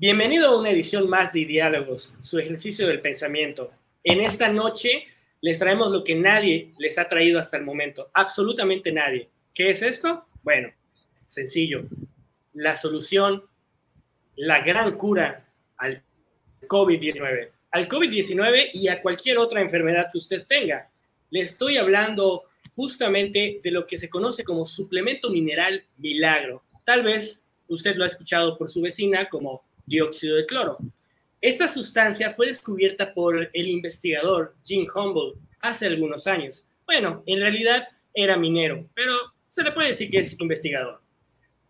Bienvenido a una edición más de Diálogos, su ejercicio del pensamiento. En esta noche les traemos lo que nadie les ha traído hasta el momento, absolutamente nadie. ¿Qué es esto? Bueno, sencillo. La solución, la gran cura al COVID-19. Al COVID-19 y a cualquier otra enfermedad que usted tenga. Le estoy hablando justamente de lo que se conoce como suplemento mineral milagro. Tal vez usted lo ha escuchado por su vecina como dióxido de cloro. Esta sustancia fue descubierta por el investigador Jim Humboldt hace algunos años. Bueno, en realidad era minero, pero se le puede decir que es investigador.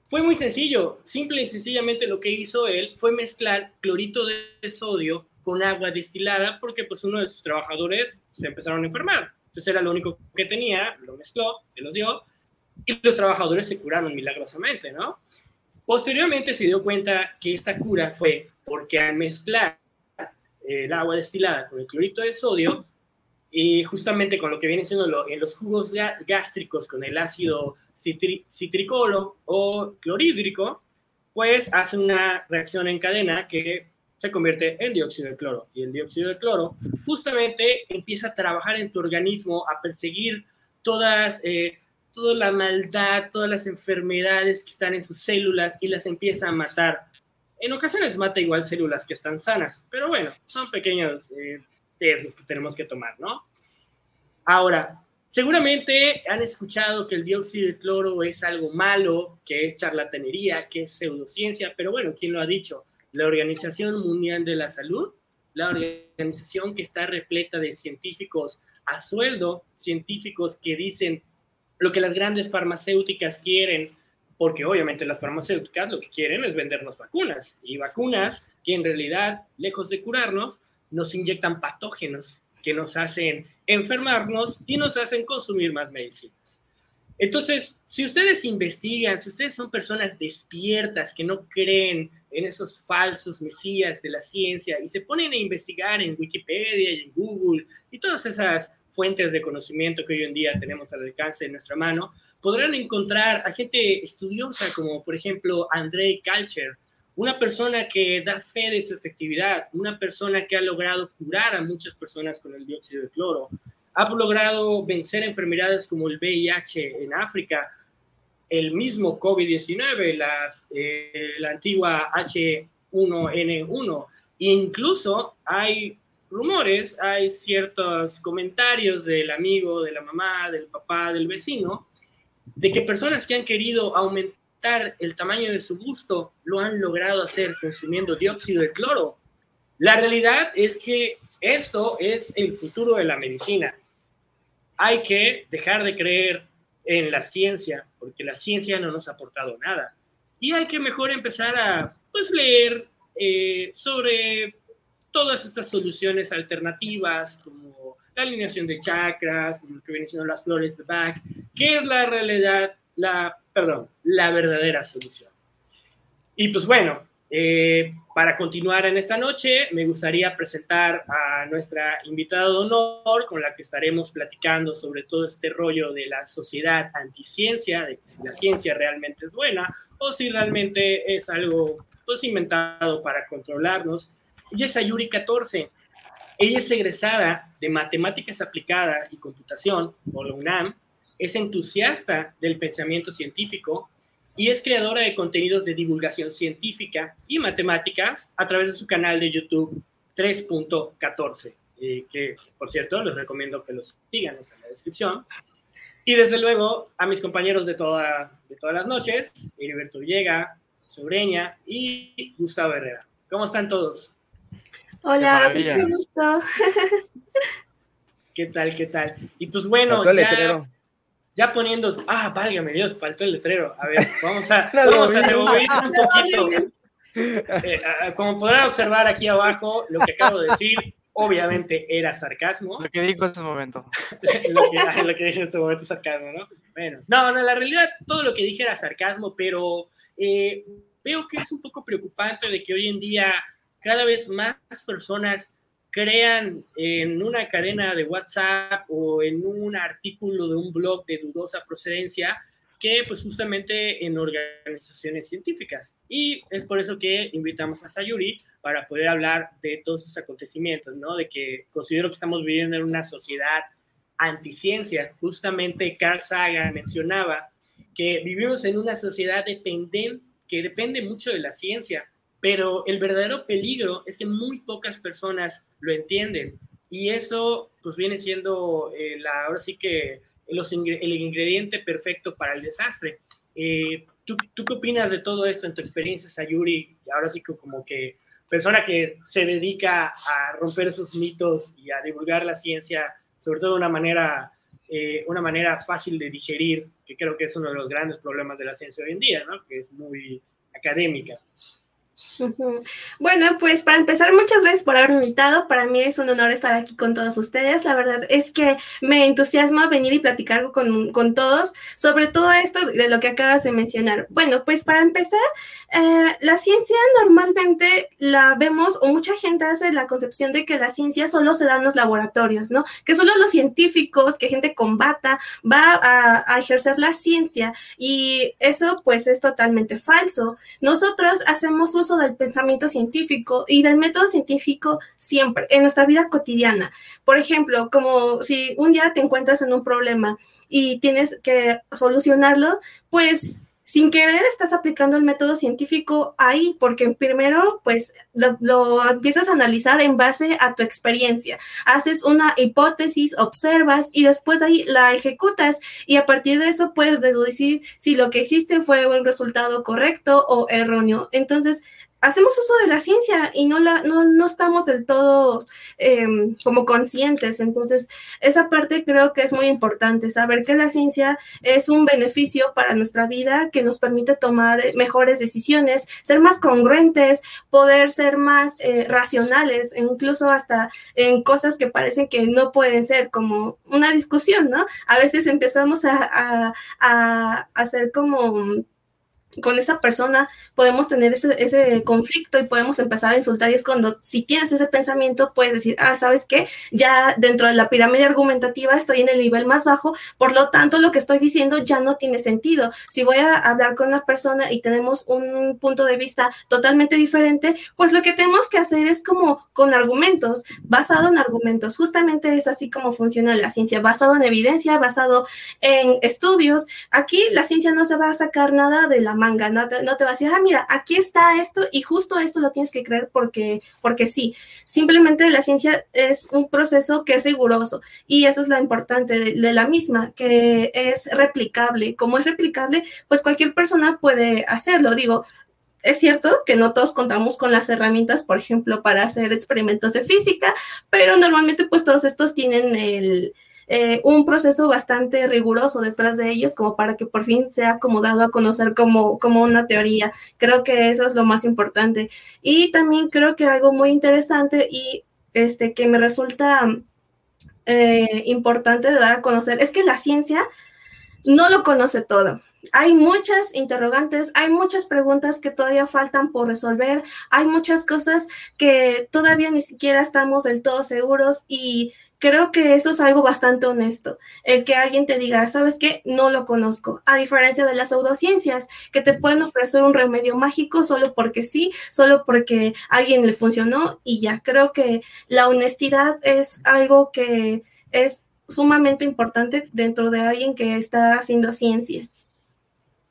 Fue muy sencillo, simple y sencillamente lo que hizo él fue mezclar clorito de sodio con agua destilada porque pues uno de sus trabajadores se empezaron a enfermar. Entonces era lo único que tenía, lo mezcló, se los dio y los trabajadores se curaron milagrosamente, ¿no? Posteriormente se dio cuenta que esta cura fue porque al mezclar eh, el agua destilada con el clorito de sodio, y justamente con lo que viene siendo en los jugos gástricos con el ácido citricolo o clorhídrico, pues hace una reacción en cadena que se convierte en dióxido de cloro. Y el dióxido de cloro justamente empieza a trabajar en tu organismo, a perseguir todas eh, toda la maldad, todas las enfermedades que están en sus células y las empieza a matar. En ocasiones mata igual células que están sanas, pero bueno, son pequeños eh, que tenemos que tomar, ¿no? Ahora, seguramente han escuchado que el dióxido de cloro es algo malo, que es charlatanería, que es pseudociencia, pero bueno, ¿quién lo ha dicho? La Organización Mundial de la Salud, la organización que está repleta de científicos a sueldo, científicos que dicen lo que las grandes farmacéuticas quieren, porque obviamente las farmacéuticas lo que quieren es vendernos vacunas, y vacunas que en realidad, lejos de curarnos, nos inyectan patógenos que nos hacen enfermarnos y nos hacen consumir más medicinas. Entonces, si ustedes investigan, si ustedes son personas despiertas que no creen en esos falsos mesías de la ciencia y se ponen a investigar en Wikipedia y en Google y todas esas fuentes de conocimiento que hoy en día tenemos al alcance de nuestra mano, podrán encontrar a gente estudiosa como por ejemplo Andrei Kalcher, una persona que da fe de su efectividad, una persona que ha logrado curar a muchas personas con el dióxido de cloro, ha logrado vencer enfermedades como el VIH en África, el mismo COVID-19, la, eh, la antigua H1N1, e incluso hay rumores, hay ciertos comentarios del amigo, de la mamá, del papá, del vecino, de que personas que han querido aumentar el tamaño de su busto lo han logrado hacer consumiendo dióxido de cloro. La realidad es que esto es el futuro de la medicina. Hay que dejar de creer en la ciencia, porque la ciencia no nos ha aportado nada. Y hay que mejor empezar a pues, leer eh, sobre todas estas soluciones alternativas, como la alineación de chakras, como lo que vienen siendo las flores de Bach, que es la realidad, la, perdón, la verdadera solución. Y pues bueno, eh, para continuar en esta noche, me gustaría presentar a nuestra invitada de honor, con la que estaremos platicando sobre todo este rollo de la sociedad anticiencia, de si la ciencia realmente es buena o si realmente es algo pues, inventado para controlarnos. Ella es Ayuri 14. Ella es egresada de Matemáticas Aplicadas y Computación por la UNAM, es entusiasta del pensamiento científico y es creadora de contenidos de divulgación científica y matemáticas a través de su canal de YouTube 3.14, eh, que por cierto les recomiendo que los sigan, está en la descripción. Y desde luego a mis compañeros de, toda, de todas las noches, Heriberto Villega, Sobreña y Gustavo Herrera. ¿Cómo están todos? Hola, mucho gusto. ¿Qué tal, qué tal? Y pues bueno, ya, letrero. ya poniendo, ah, válgame Dios, faltó el letrero. A ver, vamos a, vamos a un poquito. Eh, como podrán observar aquí abajo, lo que acabo de decir, obviamente era sarcasmo. Lo que dijo en este momento. lo, que, lo que dije en este momento es sarcasmo, ¿no? Bueno, no, no, la realidad, todo lo que dije era sarcasmo, pero eh, veo que es un poco preocupante de que hoy en día cada vez más personas crean en una cadena de WhatsApp o en un artículo de un blog de dudosa procedencia que pues justamente en organizaciones científicas. Y es por eso que invitamos a Sayuri para poder hablar de todos esos acontecimientos, ¿no? De que considero que estamos viviendo en una sociedad anticiencia. Justamente Carl Sagan mencionaba que vivimos en una sociedad dependente, que depende mucho de la ciencia, pero el verdadero peligro es que muy pocas personas lo entienden. Y eso pues viene siendo eh, la, ahora sí que el ingrediente perfecto para el desastre. Eh, ¿tú, ¿tú, qué opinas de todo esto en tu experiencia, Sayuri? Ahora sí que como que persona que se dedica a romper esos mitos y a divulgar la ciencia, sobre todo de una manera, eh, una manera fácil de digerir, que creo que es uno de los grandes problemas de la ciencia hoy en día, ¿no? que es muy académica. Bueno, pues para empezar, muchas gracias por haberme invitado. Para mí es un honor estar aquí con todos ustedes. La verdad es que me entusiasma venir y platicar con, con todos sobre todo esto de lo que acabas de mencionar. Bueno, pues para empezar, eh, la ciencia normalmente la vemos o mucha gente hace la concepción de que la ciencia solo se da en los laboratorios, ¿no? Que solo los científicos, que gente combata, va a, a ejercer la ciencia y eso pues es totalmente falso. Nosotros hacemos uso del pensamiento científico y del método científico siempre, en nuestra vida cotidiana. Por ejemplo, como si un día te encuentras en un problema y tienes que solucionarlo, pues sin querer estás aplicando el método científico ahí, porque primero, pues lo, empiezas a analizar en base a tu experiencia. Haces una hipótesis, observas y después ahí la ejecutas y a partir de eso puedes deducir si lo que hiciste fue un resultado correcto o erróneo. Entonces, hacemos uso de la ciencia y no, la, no, no estamos del todo em, como conscientes. Entonces, esa parte creo que es muy importante, saber que la ciencia es un beneficio para nuestra vida que nos permite tomar mejores decisiones, ser más congruentes, poder ser más eh, racionales, incluso hasta en cosas que parecen que no pueden ser, como una discusión, ¿no? A veces empezamos a, a, a hacer como con esa persona podemos tener ese, conflicto y podemos empezar a insultar y es cuando si tienes ese pensamiento puedes decir, ah, ¿sabes qué? Ya dentro de la pirámide argumentativa estoy en el nivel más bajo, por lo tanto lo que estoy diciendo ya no tiene sentido. Si voy a hablar con una persona y tenemos un punto de vista totalmente diferente, pues lo que tenemos que hacer es como con argumentos, basado en argumentos. Justamente es así como funciona la ciencia, basado en evidencia, basado en estudios. Aquí la ciencia no se va a sacar nada de la manga, no te, no te va a decir, ah, mira, aquí está esto y justo esto lo tienes que creer porque, porque sí. Simplemente la ciencia es un proceso que es riguroso y eso es lo importante de, de la misma, que es replicable. Como es replicable, pues cualquier persona puede hacerlo. Digo, es cierto que no todos contamos con las herramientas, por ejemplo, para hacer experimentos de física, pero normalmente pues todos estos tienen el, eh, un proceso bastante riguroso detrás de ellos como para que por fin sea acomodado a conocer como, como una teoría. Creo que eso es lo más importante. Y también creo que algo muy interesante y este, que me resulta eh, importante de dar a conocer es que la ciencia no lo conoce todo. Hay muchas interrogantes, hay muchas preguntas que todavía faltan por resolver, hay muchas cosas que todavía ni siquiera estamos del todo seguros y Creo que eso es algo bastante honesto, el que alguien te diga, ¿sabes qué? No lo conozco, a diferencia de las pseudociencias, que te pueden ofrecer un remedio mágico solo porque sí, solo porque a alguien le funcionó y ya. Creo que la honestidad es algo que es sumamente importante dentro de alguien que está haciendo ciencia.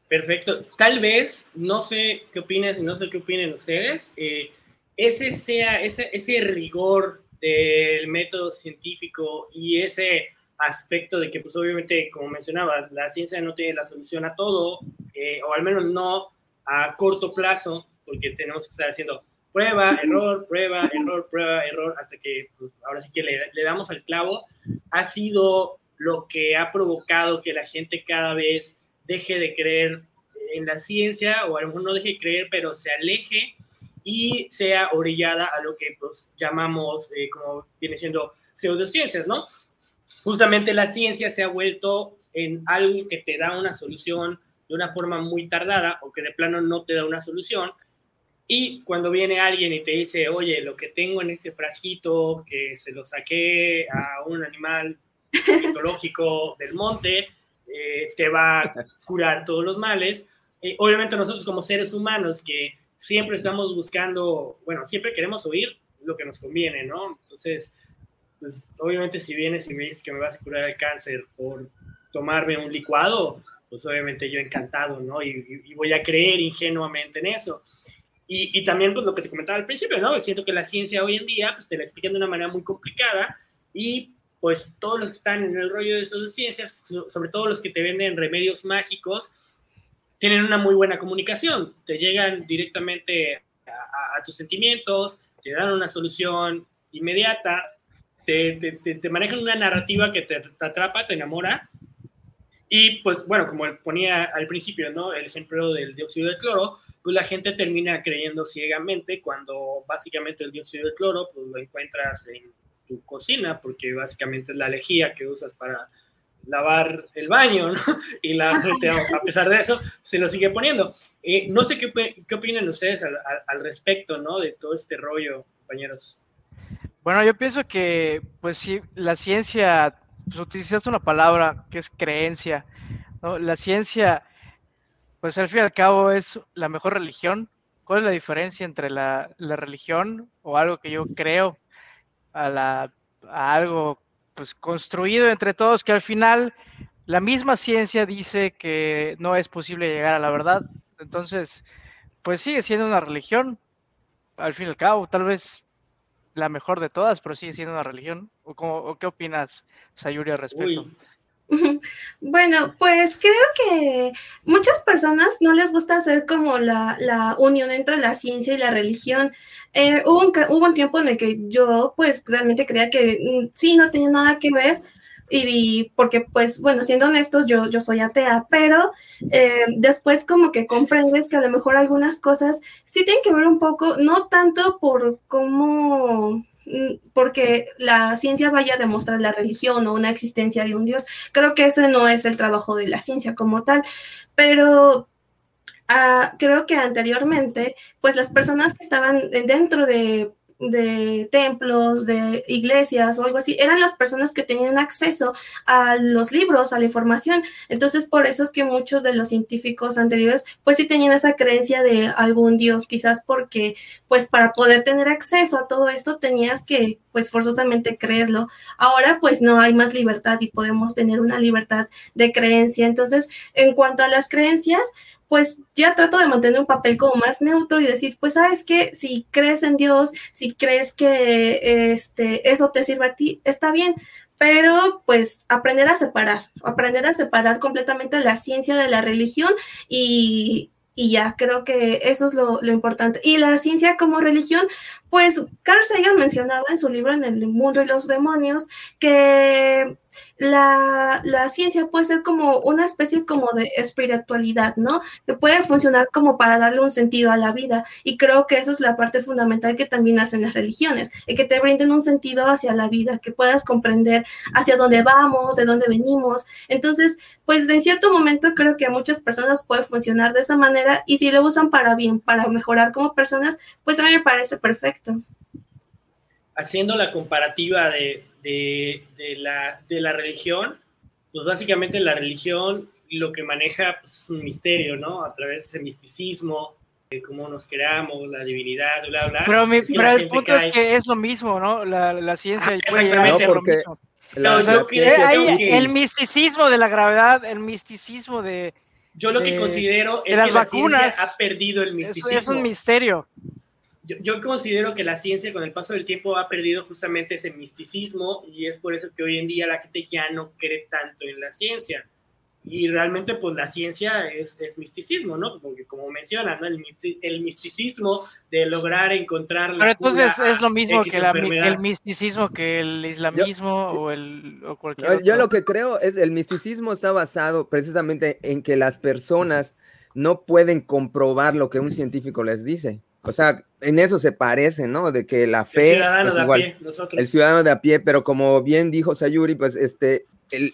Perfecto. Tal vez, no sé qué opinas y no sé qué opinen ustedes, eh, ese sea, ese, ese rigor del método científico y ese aspecto de que, pues obviamente, como mencionabas, la ciencia no tiene la solución a todo, eh, o al menos no a corto plazo, porque tenemos que estar haciendo prueba, error, prueba, error, prueba, error, hasta que pues, ahora sí que le, le, damos al clavo, ha sido lo que ha provocado que la gente cada vez deje de creer en la ciencia, o a lo mejor no deje de creer, pero se aleje y sea orillada a lo que pues, llamamos, eh, como viene siendo pseudociencias, ¿no? Justamente la ciencia se ha vuelto en algo que te da una solución de una forma muy tardada o que de plano no te da una solución. Y cuando viene alguien y te dice, oye, lo que tengo en este frasquito, que se lo saqué a un animal mitológico del monte, eh, te va a curar todos los males. Eh, obviamente nosotros como seres humanos que siempre estamos buscando, bueno, siempre queremos oír lo que nos conviene, ¿no? Entonces, pues obviamente si vienes y me dices que me vas a curar el cáncer por tomarme un licuado, pues obviamente yo encantado, ¿no? Y, voy a creer ingenuamente en eso. Y, y, también, pues lo que te comentaba al principio, ¿no? Siento que la ciencia hoy en día, pues te la explican de una manera muy complicada y pues todos los que están en el rollo de esas ciencias, sobre todo los que te venden remedios mágicos, tienen una muy buena comunicación, te llegan directamente a, tus sentimientos, te dan una solución inmediata, te, te, te, manejan una narrativa que te, atrapa, te enamora. Y pues bueno, como ponía al principio, ¿no? El ejemplo del dióxido de cloro, pues la gente termina creyendo ciegamente cuando básicamente el dióxido de cloro pues lo encuentras en tu cocina, porque básicamente es la lejía que usas para lavar el baño, ¿no? Y la gente, a pesar de eso, se lo sigue poniendo. Eh, no sé qué, qué, opinan ustedes al, al, respecto, ¿no? De todo este rollo, compañeros. Bueno, yo pienso que, pues sí, la ciencia, pues utilizaste una palabra que es creencia, ¿no? La ciencia, pues al fin y al cabo es la mejor religión. ¿Cuál es la diferencia entre la, la religión o algo que yo creo a, la, a algo pues construido entre todos que al final la misma ciencia dice que no es posible llegar a la verdad. Entonces, pues sigue siendo una religión, al fin y al cabo, tal vez la mejor de todas, pero sigue siendo una religión. ¿O, cómo, qué opinas, Sayuri, al respecto? Bueno, pues creo que muchas personas no les gusta hacer como la, la unión entre la ciencia y la religión. Eh, hubo, un, tiempo en el que yo pues realmente creía que mm, sí, no tenía nada que ver. Y, porque pues bueno, siendo honestos, yo, yo soy atea, pero eh, después como que comprendes que a lo mejor algunas cosas sí tienen que ver un poco, no tanto por cómo porque la ciencia vaya a demostrar la religión o una existencia de un Dios. Creo que ese no es el trabajo de la ciencia como tal, pero ah, creo que anteriormente, pues las personas que estaban dentro de de templos, de iglesias o algo así, eran las personas que tenían acceso a los libros, a la información. Entonces, por eso es que muchos de los científicos anteriores, pues sí tenían esa creencia de algún dios, quizás porque, pues para poder tener acceso a todo esto, tenías que, pues forzosamente creerlo. Ahora, pues no hay más libertad y podemos tener una libertad de creencia. Entonces, en cuanto a las creencias, pues ya trato de mantener un papel como más neutro y decir, pues sabes que si crees en Dios, si crees que este, eso te sirve a ti, está bien, pero pues aprender a separar, aprender a separar completamente la ciencia de la religión y, y ya, creo que eso es lo, lo, importante. Y la ciencia como religión, pues Carl Sagan mencionaba en su libro En el mundo y los demonios que la, la, ciencia puede ser como una especie como de espiritualidad, ¿no? Que puede funcionar como para darle un sentido a la vida. Y creo que esa es la parte fundamental que también hacen las religiones, y que te brinden un sentido hacia la vida, que puedas comprender hacia dónde vamos, de dónde venimos. Entonces, pues en cierto momento creo que a muchas personas puede funcionar de esa manera y si lo usan para bien, para mejorar como personas, pues a mí me parece perfecto Haciendo la comparativa de, la, de la religión, pues básicamente la religión lo que maneja pues, es un misterio, ¿no? A través de ese misticismo, de cómo nos creamos, la divinidad, bla, bla. Pero, el punto es que es lo mismo, ¿no? La, ciencia ah, puede llegar a lo mismo. el misticismo de la gravedad, el misticismo de. Yo lo que considero es que las vacunas ha perdido el misticismo. es un misterio yo, considero que la ciencia con el paso del tiempo ha perdido justamente ese misticismo y es por eso que hoy en día la gente ya no cree tanto en la ciencia. Y realmente pues la ciencia es, es misticismo, ¿no? Porque como mencionan, ¿no? el, misticismo de lograr encontrar... La Pero entonces es lo mismo que, el misticismo que el islamismo o, el, o cualquier... Yo, yo lo que creo es el misticismo está basado precisamente en que las personas no pueden comprobar lo que un científico les dice. O sea, en eso se parece, ¿no? De que la fe. El ciudadano pues, de a pie, nosotros. El ciudadano de a pie, pero como bien dijo Sayuri, pues este,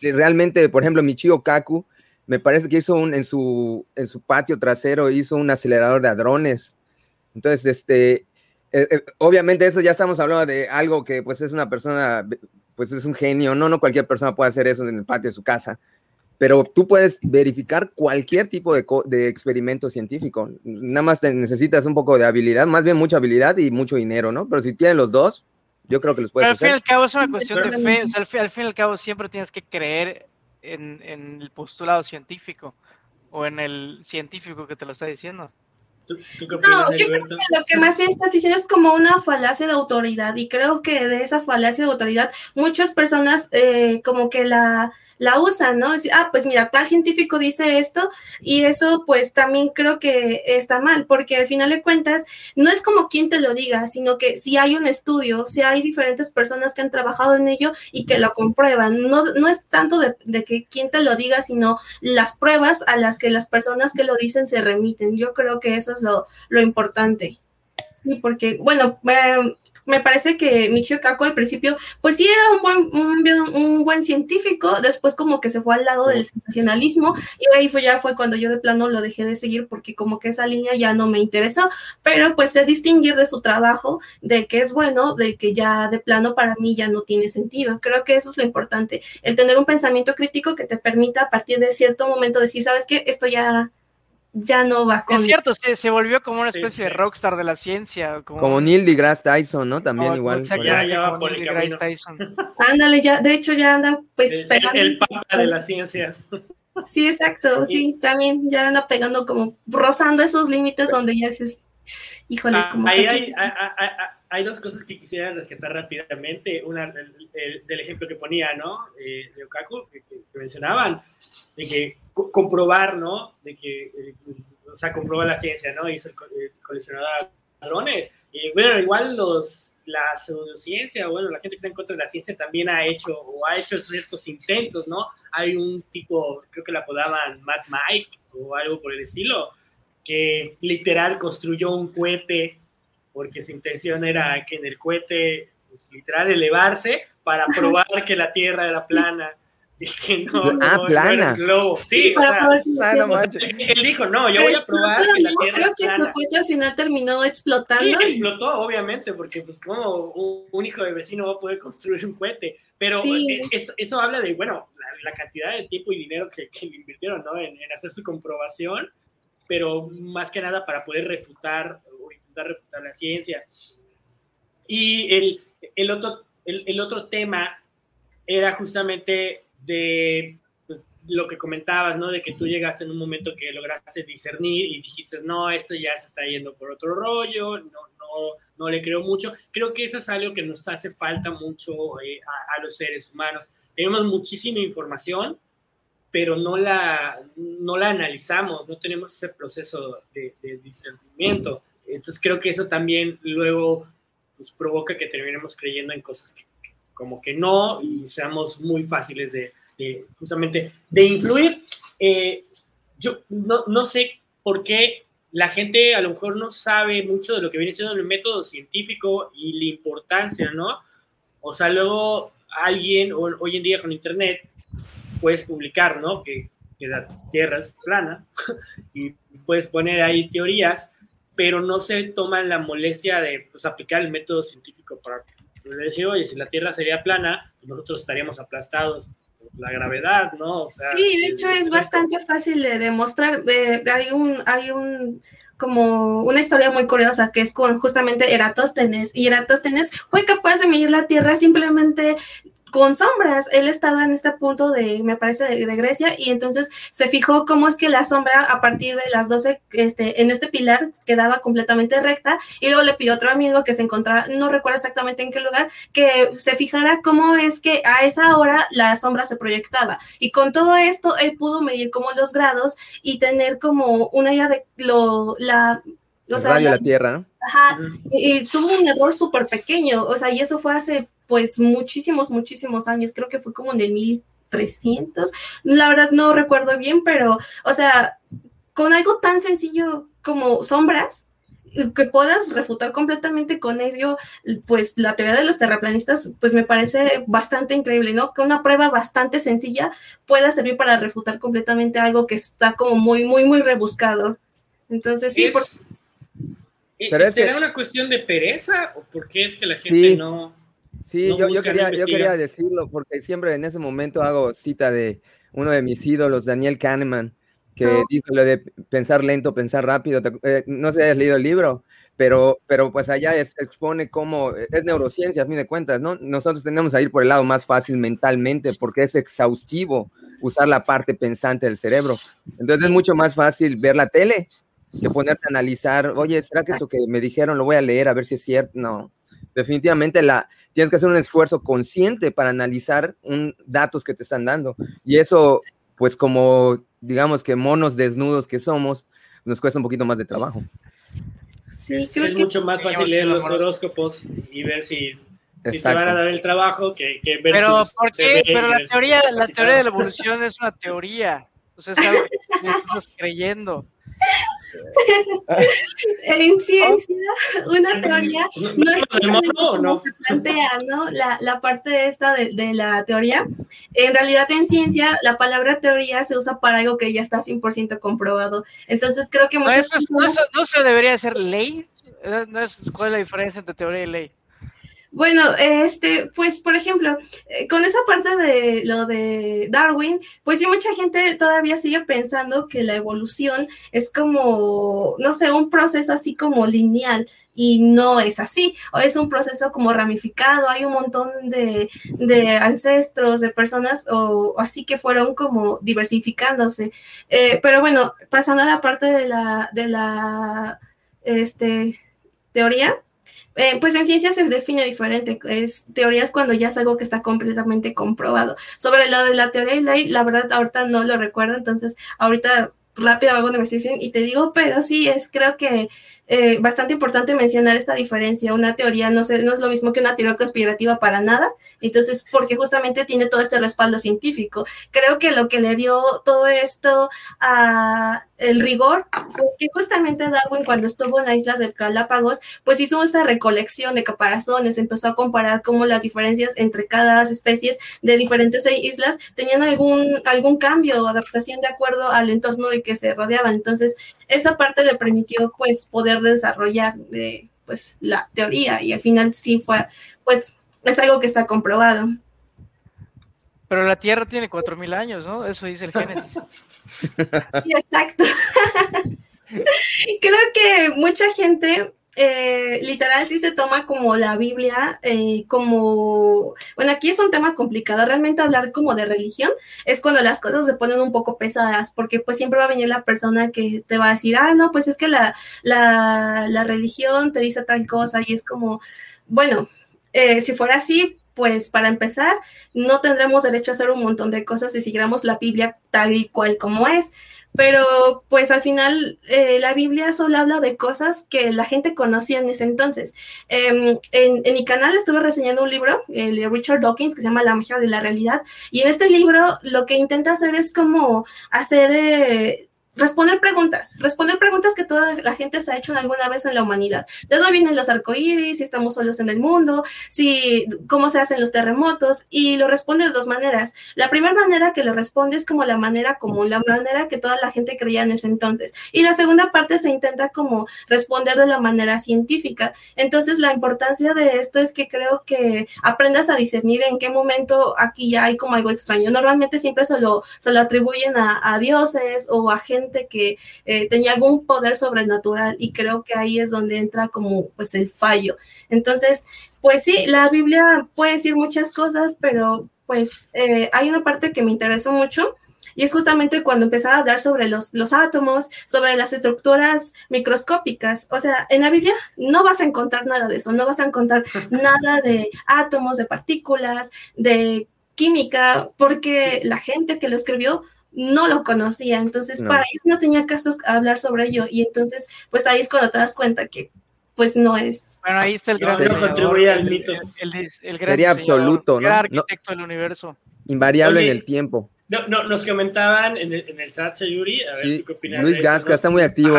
realmente, por ejemplo, Michio Kaku, me parece que hizo un, en su, en su patio trasero, hizo un acelerador de hadrones. Entonces, este, eh, eh, obviamente eso ya estamos hablando de algo que pues es una persona, pues es un genio, no, no cualquier persona puede hacer eso en el patio de su casa. Pero tú puedes verificar cualquier tipo de, de, experimento científico. Nada más te necesitas un poco de habilidad, más bien mucha habilidad y mucho dinero, ¿no? Pero si tienen los dos, yo creo que los puedes Pero al hacer. fin y al cabo es una cuestión de fe. O sea, al, fin, al fin y al cabo siempre tienes que creer en, en, el postulado científico o en el científico que te lo está diciendo. ¿Tú, tú qué opinas, no, yo creo que lo que más bien estás diciendo es como una falacia de autoridad y creo que de esa falacia de autoridad muchas personas eh, como que la, la usan, ¿no? Decir, ah, pues mira, tal científico dice esto y eso pues también creo que está mal porque al final de cuentas no es como quien te lo diga, sino que si hay un estudio, si hay diferentes personas que han trabajado en ello y que lo comprueban, no, no es tanto de, de que quien te lo diga, sino las pruebas a las que las personas que lo dicen se remiten. Yo creo que eso es lo, lo importante. Sí, porque, bueno, eh, me parece que Michio Kaku al principio, pues sí era un buen, un, un, buen científico, después como que se fue al lado del sensacionalismo y ahí fue ya fue cuando yo de plano lo dejé de seguir porque como que esa línea ya no me interesó, pero pues sé distinguir de su trabajo, de que es bueno, de que ya de plano para mí ya no tiene sentido. Creo que eso es lo importante, el tener un pensamiento crítico que te permita a partir de cierto momento decir, ¿sabes qué? Esto ya ya no va con... Es cierto, se, se volvió como una especie sí, sí. de rockstar de la ciencia. Como, como Neil deGrasse Tyson, ¿no? También como, igual. Exacto, ya, ya va por el camino. Tyson. Ándale, ya, de hecho ya anda pues el, pegando. El, el papa de la ciencia. Sí, exacto, sí, también ya anda pegando como rozando esos límites donde ya dices, híjoles, ah, como ahí que... Hay, hay, hay, hay, dos cosas que quisiera rescatar rápidamente. Una el, el, del ejemplo que ponía, ¿no? Eh, de Okaku, que, que, mencionaban, de que co comprobar, ¿no? De que, eh, o sea, comprueba la ciencia, ¿no? Hizo el, el coleccionador de ladrones. Y bueno, igual los, la pseudociencia, bueno, la gente que está en contra de la ciencia también ha hecho o ha hecho ciertos intentos, ¿no? Hay un tipo, creo que la apodaban Mad Mike o algo por el estilo, que literal construyó un cohete porque su intención era que en el cohete, pues, literal, elevarse para probar que la Tierra era plana. Que no, ah, no, plana. No globo. Sí, sí o sea, ah, no él dijo, no, yo voy a probar pero, que la Tierra creo es que plana. su al final terminó explotando. Sí, y... explotó, obviamente, porque pues como un, un, hijo de vecino va a poder construir un cohete. Pero Sí. es, eso habla de, bueno, la, la, cantidad de tiempo y dinero que, que le invirtieron, ¿no? En, en hacer su comprobación, pero más que nada para poder refutar o intentar refutar la ciencia. Y el, el, otro, el, el otro tema era justamente de pues, lo que comentabas, ¿no? De que tú llegaste en un momento que lograste discernir y dijiste, no, esto ya se está yendo por otro rollo, no, no, no le creo mucho. Creo que eso es algo que nos hace falta mucho eh, a, a, los seres humanos. Tenemos muchísima información, pero no la, no la analizamos, no tenemos ese proceso de, de discernimiento. Entonces creo que eso también luego pues, provoca que terminemos creyendo en cosas que, como que no y seamos muy fáciles de, justamente de influir. Eh, yo no, no, sé por qué la gente a lo mejor no sabe mucho de lo que viene siendo el método científico y la importancia, ¿no? O sea, luego alguien hoy en día con internet puedes publicar, ¿no? Que, que la Tierra es plana y puedes poner ahí teorías, pero no se toman la molestia de pues, aplicar el método científico para decir, oye, si la Tierra sería plana, pues nosotros estaríamos aplastados la gravedad, ¿no? O sea, sí, de hecho es bastante fácil de demostrar. Eh, hay un, hay un, como una historia muy curiosa que es con justamente Eratóstenes y Eratóstenes fue capaz de medir la Tierra simplemente con sombras. Él estaba en este punto de, me parece, de, de, Grecia, y entonces se fijó cómo es que la sombra a partir de las 12, este, en este pilar quedaba completamente recta, y luego le pidió a otro amigo que se encontrara, no recuerdo exactamente en qué lugar, que se fijara cómo es que a esa hora la sombra se proyectaba. Y con todo esto, él pudo medir como los grados y tener como una idea de lo, la... O sea, radio la, la Tierra, ¿no? Ajá, y, y tuvo un error súper pequeño, o sea, y eso fue hace pues muchísimos, muchísimos años, creo que fue como en el 1300, la verdad no recuerdo bien, pero, o sea, con algo tan sencillo como sombras, que puedas refutar completamente con ello, pues la teoría de los terraplanistas, pues me parece bastante increíble, ¿no? Que una prueba bastante sencilla pueda servir para refutar completamente algo que está como muy, muy, muy rebuscado. Entonces, sí, es, por... ¿Será es que... una cuestión de pereza o por qué es que la gente sí. no... Sí, yo, yo, quería, yo quería decirlo porque siempre en ese momento hago cita de uno de mis ídolos, Daniel Kahneman, que oh. dijo lo de pensar lento, pensar rápido. Eh, no sé si has leído el libro, pero, pero pues allá expone cómo es neurociencia a fin de cuentas, ¿no? Nosotros tenemos a ir por el lado más fácil mentalmente porque es exhaustivo usar la parte pensante del cerebro. Entonces es mucho más fácil ver la tele que ponerte a analizar, oye, ¿será que eso que me dijeron lo voy a leer a ver si es cierto? No, definitivamente la, tienes que hacer un esfuerzo consciente para analizar un, datos que te están dando. Y eso, pues como digamos que monos desnudos que somos, nos cuesta un poquito más de trabajo. Sí, es, creo es mucho más fácil leer los horóscopos y ver si, si te van a dar el trabajo que, que ver Pero, ¿por qué? Pero la teoría, la teoría de la evolución es una teoría. O sea, es algo que estás creyendo. en ciencia, una teoría no es como se plantea, ¿no? La, la parte esta de, de, la teoría. En realidad, en ciencia, la palabra teoría se usa para algo que ya está 100% comprobado. Entonces, creo que muchas no, no, se debería ser ley. No es, ¿Cuál es la diferencia entre teoría y ley? Bueno, este, pues, por ejemplo, eh, con esa parte de lo de Darwin, pues sí, mucha gente todavía sigue pensando que la evolución es como, no sé, un proceso así como lineal. Y no es así, o es un proceso como ramificado, hay un montón de, de ancestros, de personas, o, así que fueron como diversificándose. Eh, pero bueno, pasando a la parte de la, de la este, teoría, eh, pues en ciencia se define diferente, es teorías cuando ya es algo que está completamente comprobado. Sobre lo de la teoría y ley, la verdad ahorita no lo recuerdo, entonces ahorita rápido hago una investigación y te digo, pero sí es creo que eh, bastante importante mencionar esta diferencia. Una teoría no, sé, no es lo mismo que una teoría conspirativa para nada, entonces, porque justamente tiene todo este respaldo científico. Creo que lo que le dio todo esto a el rigor fue que justamente Darwin cuando estuvo en las islas de Galápagos, pues hizo esta recolección de caparazones, empezó a comparar cómo las diferencias entre cada especies de diferentes islas tenían algún, algún cambio o adaptación de acuerdo al entorno de que se rodeaban. Entonces, esa parte le permitió pues poder desarrollar de, pues la teoría y al final sí fue pues es algo que está comprobado. Pero la Tierra tiene 4.000 años, ¿no? Eso dice el Génesis. exacto. Creo que mucha gente eh, literal sí se toma como la Biblia, eh, como, bueno, aquí es un tema complicado, realmente hablar como de religión es cuando las cosas se ponen un poco pesadas, porque pues siempre va a venir la persona que te va a decir, ah, no, pues es que la, la, la religión te dice tal cosa y es como, bueno, eh, si fuera así, pues para empezar, no tendremos derecho a hacer un montón de cosas si siguiéramos la Biblia tal y cual como es. Pero pues al final eh, la Biblia solo habla de cosas que la gente conocía en ese entonces. Em, en, mi canal estuve reseñando un libro, el de Richard Dawkins, que se llama La magia de la realidad. Y en este libro lo que intenta hacer es como hacer... Eh, responder preguntas, responder preguntas que toda la gente se ha hecho alguna vez en la humanidad. ¿De dónde vienen los arcoíris? Si estamos solos en el mundo, si cómo se hacen los terremotos y lo responde de dos maneras. La primera manera que lo responde es como la manera común, la manera que toda la gente creía en ese entonces. Y la segunda parte se intenta como responder de la manera científica. Entonces, la importancia de esto es que creo que aprendas a discernir en qué momento aquí ya hay como algo extraño. Normalmente siempre se lo, se lo atribuyen a, a dioses o a gente que eh, tenía algún poder sobrenatural y creo que ahí es donde entra como pues el fallo. Entonces, pues sí, la Biblia puede decir muchas cosas, pero pues eh, hay una parte que me interesó mucho y es justamente cuando empezaba a hablar sobre los, los átomos, sobre las estructuras microscópicas. O sea, en la Biblia no vas a encontrar nada de eso, no vas a encontrar nada de átomos, de partículas, de química, porque la gente que lo escribió no lo conocía, entonces para ellos no tenía caso hablar sobre ello y entonces pues ahí es cuando te das cuenta que pues no es. Bueno, ahí está el gran al mito. El, el, Sería absoluto, ¿no? arquitecto del universo. Invariable en el tiempo. No, no, nos comentaban en el, en el chat, Yuri, a ver qué opinas. Luis Gasca está muy activo.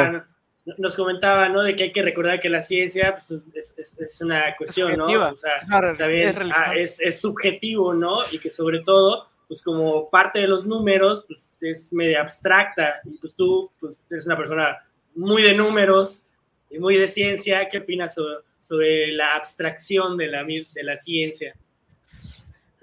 nos comentaba, ¿no? De que hay que recordar que la ciencia pues, es, es, una cuestión, ¿no? O sea, también ah, es, es subjetivo, ¿no? Y que sobre todo pues como parte de los números, pues es media abstracta. Y pues tú pues, eres una persona muy de números y muy de ciencia. ¿Qué opinas sobre, la abstracción de la, de la ciencia?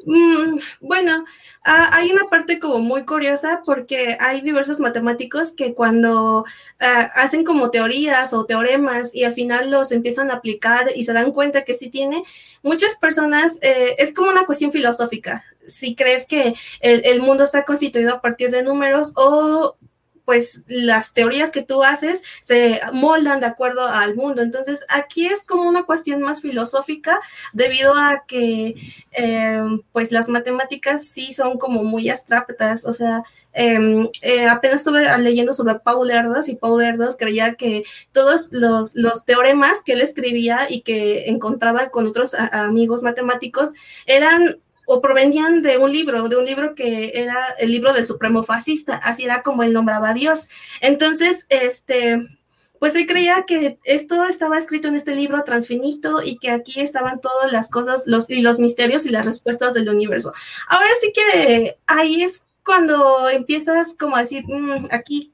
Mm, bueno, ah, hay una parte como muy curiosa porque hay diversos matemáticos que cuando ah, hacen como teorías o teoremas y al final los empiezan a aplicar y se dan cuenta que sí tiene, muchas personas, eh, es como una cuestión filosófica, si crees que el, el mundo está constituido a partir de números o pues las teorías que tú haces se moldan de acuerdo al mundo. Entonces, aquí es como una cuestión más filosófica debido a que, eh, pues las matemáticas sí son como muy abstractas, o sea, em, eh, apenas estuve leyendo sobre Paul Erdos y Paul Erdos creía que todos los, teoremas que él escribía y que encontraba con otros amigos matemáticos eran o provenían de un libro, de un libro que era el libro del supremo fascista, así era como él nombraba a Dios. Entonces, este, pues él creía que esto estaba escrito en este libro transfinito y que aquí estaban todas las cosas los, y los misterios y las respuestas del universo. Ahora sí que ahí es cuando empiezas como a decir, mm, aquí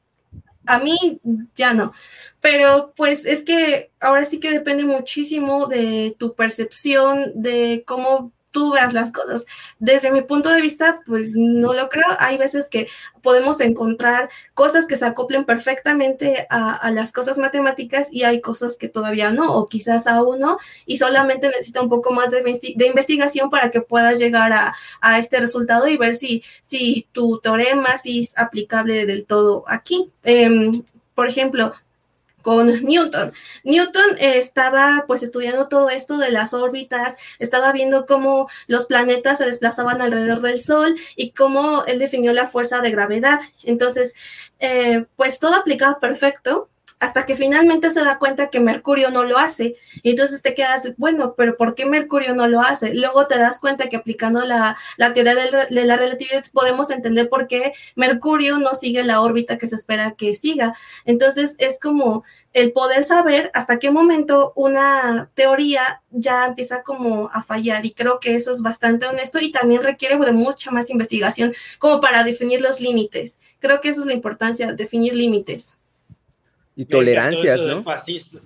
a mí ya no. Pero pues es que ahora sí que depende muchísimo de tu percepción, de cómo tú veas las cosas. Desde mi punto de vista, pues no lo creo. Hay veces que podemos encontrar cosas que se acoplen perfectamente a, las cosas matemáticas y hay cosas que todavía no, o quizás aún no, y solamente necesita un poco más de, investigación para que puedas llegar a, este resultado y ver si, si tu teorema sí es aplicable del todo aquí. Em, por ejemplo, con Newton. Newton estaba pues estudiando todo esto de las órbitas, estaba viendo cómo los planetas se desplazaban alrededor del Sol y cómo él definió la fuerza de gravedad. Entonces, eh, pues todo aplicaba perfecto hasta que finalmente se da cuenta que Mercurio no lo hace. Y entonces te quedas, bueno, pero ¿por qué Mercurio no lo hace? Luego te das cuenta que aplicando la, teoría de la relatividad podemos entender por qué Mercurio no sigue la órbita que se espera que siga. Entonces es como el poder saber hasta qué momento una teoría ya empieza como a fallar y creo que eso es bastante honesto y también requiere de mucha más investigación como para definir los límites. Creo que eso es la importancia, definir límites y tolerancias, ¿no?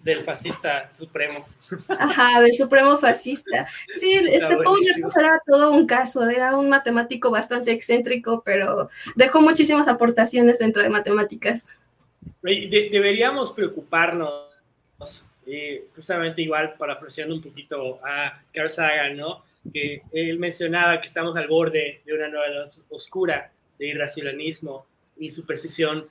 Del fascista, supremo. Ajá, del supremo fascista. Sí, este Paul era todo un caso, era un matemático bastante excéntrico, pero dejó muchísimas aportaciones dentro de matemáticas. deberíamos preocuparnos, eh, justamente igual parafraseando un poquito a Carl Sagan, ¿no? Que él mencionaba que estamos al borde de una nueva edad oscura de irracionalismo y superstición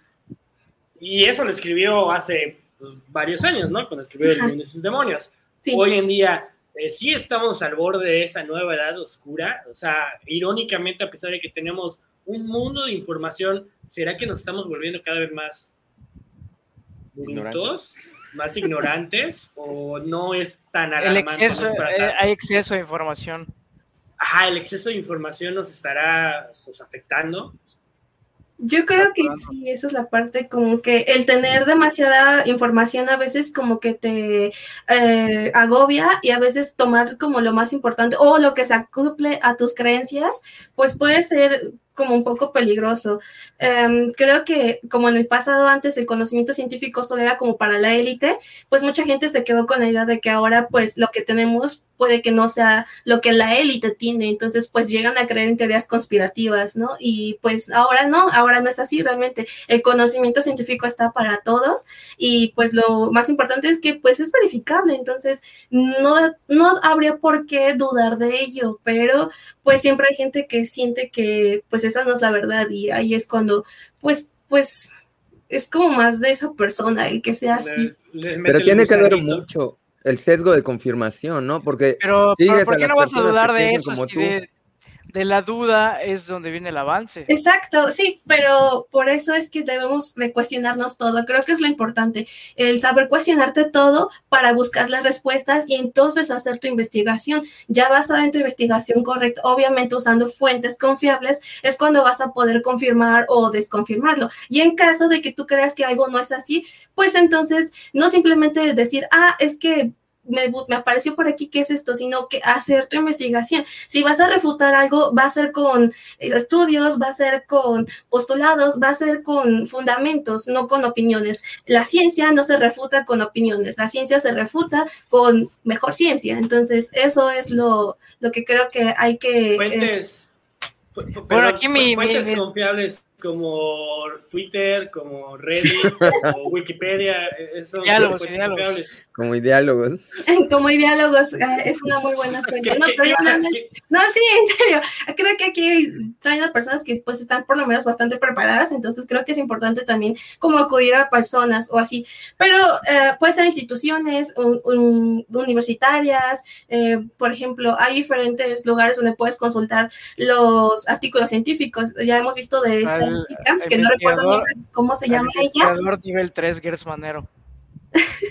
y eso lo escribió hace pues, varios años, ¿no? Cuando escribió El y sus demonios. Hoy en día eh, sí estamos al borde de esa nueva edad oscura. O sea, irónicamente, a pesar de que tenemos un mundo de información, ¿será que nos estamos volviendo cada vez más brutos, más ignorantes? ¿O no es tan alarmante? El exceso, eh, hay exceso de información. Ajá, el exceso de información nos estará pues, afectando. Yo creo que sí, esa es la parte como que el tener demasiada información a veces como que te eh, agobia y a veces tomar como lo más importante o lo que se acople a tus creencias, pues puede ser como un poco peligroso. Em, creo que como en el pasado antes el conocimiento científico solo era como para la élite, pues mucha gente se quedó con la idea de que ahora pues lo que tenemos puede que no sea lo que la élite tiene, entonces pues llegan a creer en teorías conspirativas, ¿no? Y pues ahora no, ahora no es así realmente. El conocimiento científico está para todos y pues lo más importante es que pues es verificable, entonces no, no habría por qué dudar de ello, pero pues siempre hay gente que siente que pues esa no es la verdad y ahí es cuando pues pues es como más de esa persona el que sea así. Pero tiene que ver mucho, el sesgo de confirmación, ¿no? Porque pero, ¿por qué no vas a dudar de eso? Como tú de la duda es donde viene el avance. Exacto, sí, pero por eso es que debemos de cuestionarnos todo. Creo que es lo importante, el saber cuestionarte todo para buscar las respuestas y entonces hacer tu investigación. Ya basada en tu investigación correcta, obviamente usando fuentes confiables, es cuando vas a poder confirmar o desconfirmarlo. Y en caso de que tú creas que algo no es así, pues entonces no simplemente decir, ah, es que me, apareció por aquí qué es esto, sino que hacer tu investigación. Si vas a refutar algo, va a ser con estudios, va a ser con postulados, va a ser con fundamentos, no con opiniones. La ciencia no se refuta con opiniones, la ciencia se refuta con mejor ciencia. Entonces, eso es lo, lo que creo que hay que... Fuentes, bueno, aquí mi, fuentes confiables como Twitter, como Reddit, como Wikipedia, eh, son diálogos, diálogos. Como ideálogos. como ideálogos, ah, es una muy buena fuente. No, no, sí, en serio. Creo que aquí traen a personas que pues están por lo menos bastante preparadas, entonces creo que es importante también como acudir a personas o así. Pero eh, puede ser instituciones universitarias, eh, por ejemplo, hay diferentes lugares donde puedes consultar los artículos científicos. Ya hemos visto de esta chica, que no recuerdo cómo se llama ella. nivel 3, Gersmanero.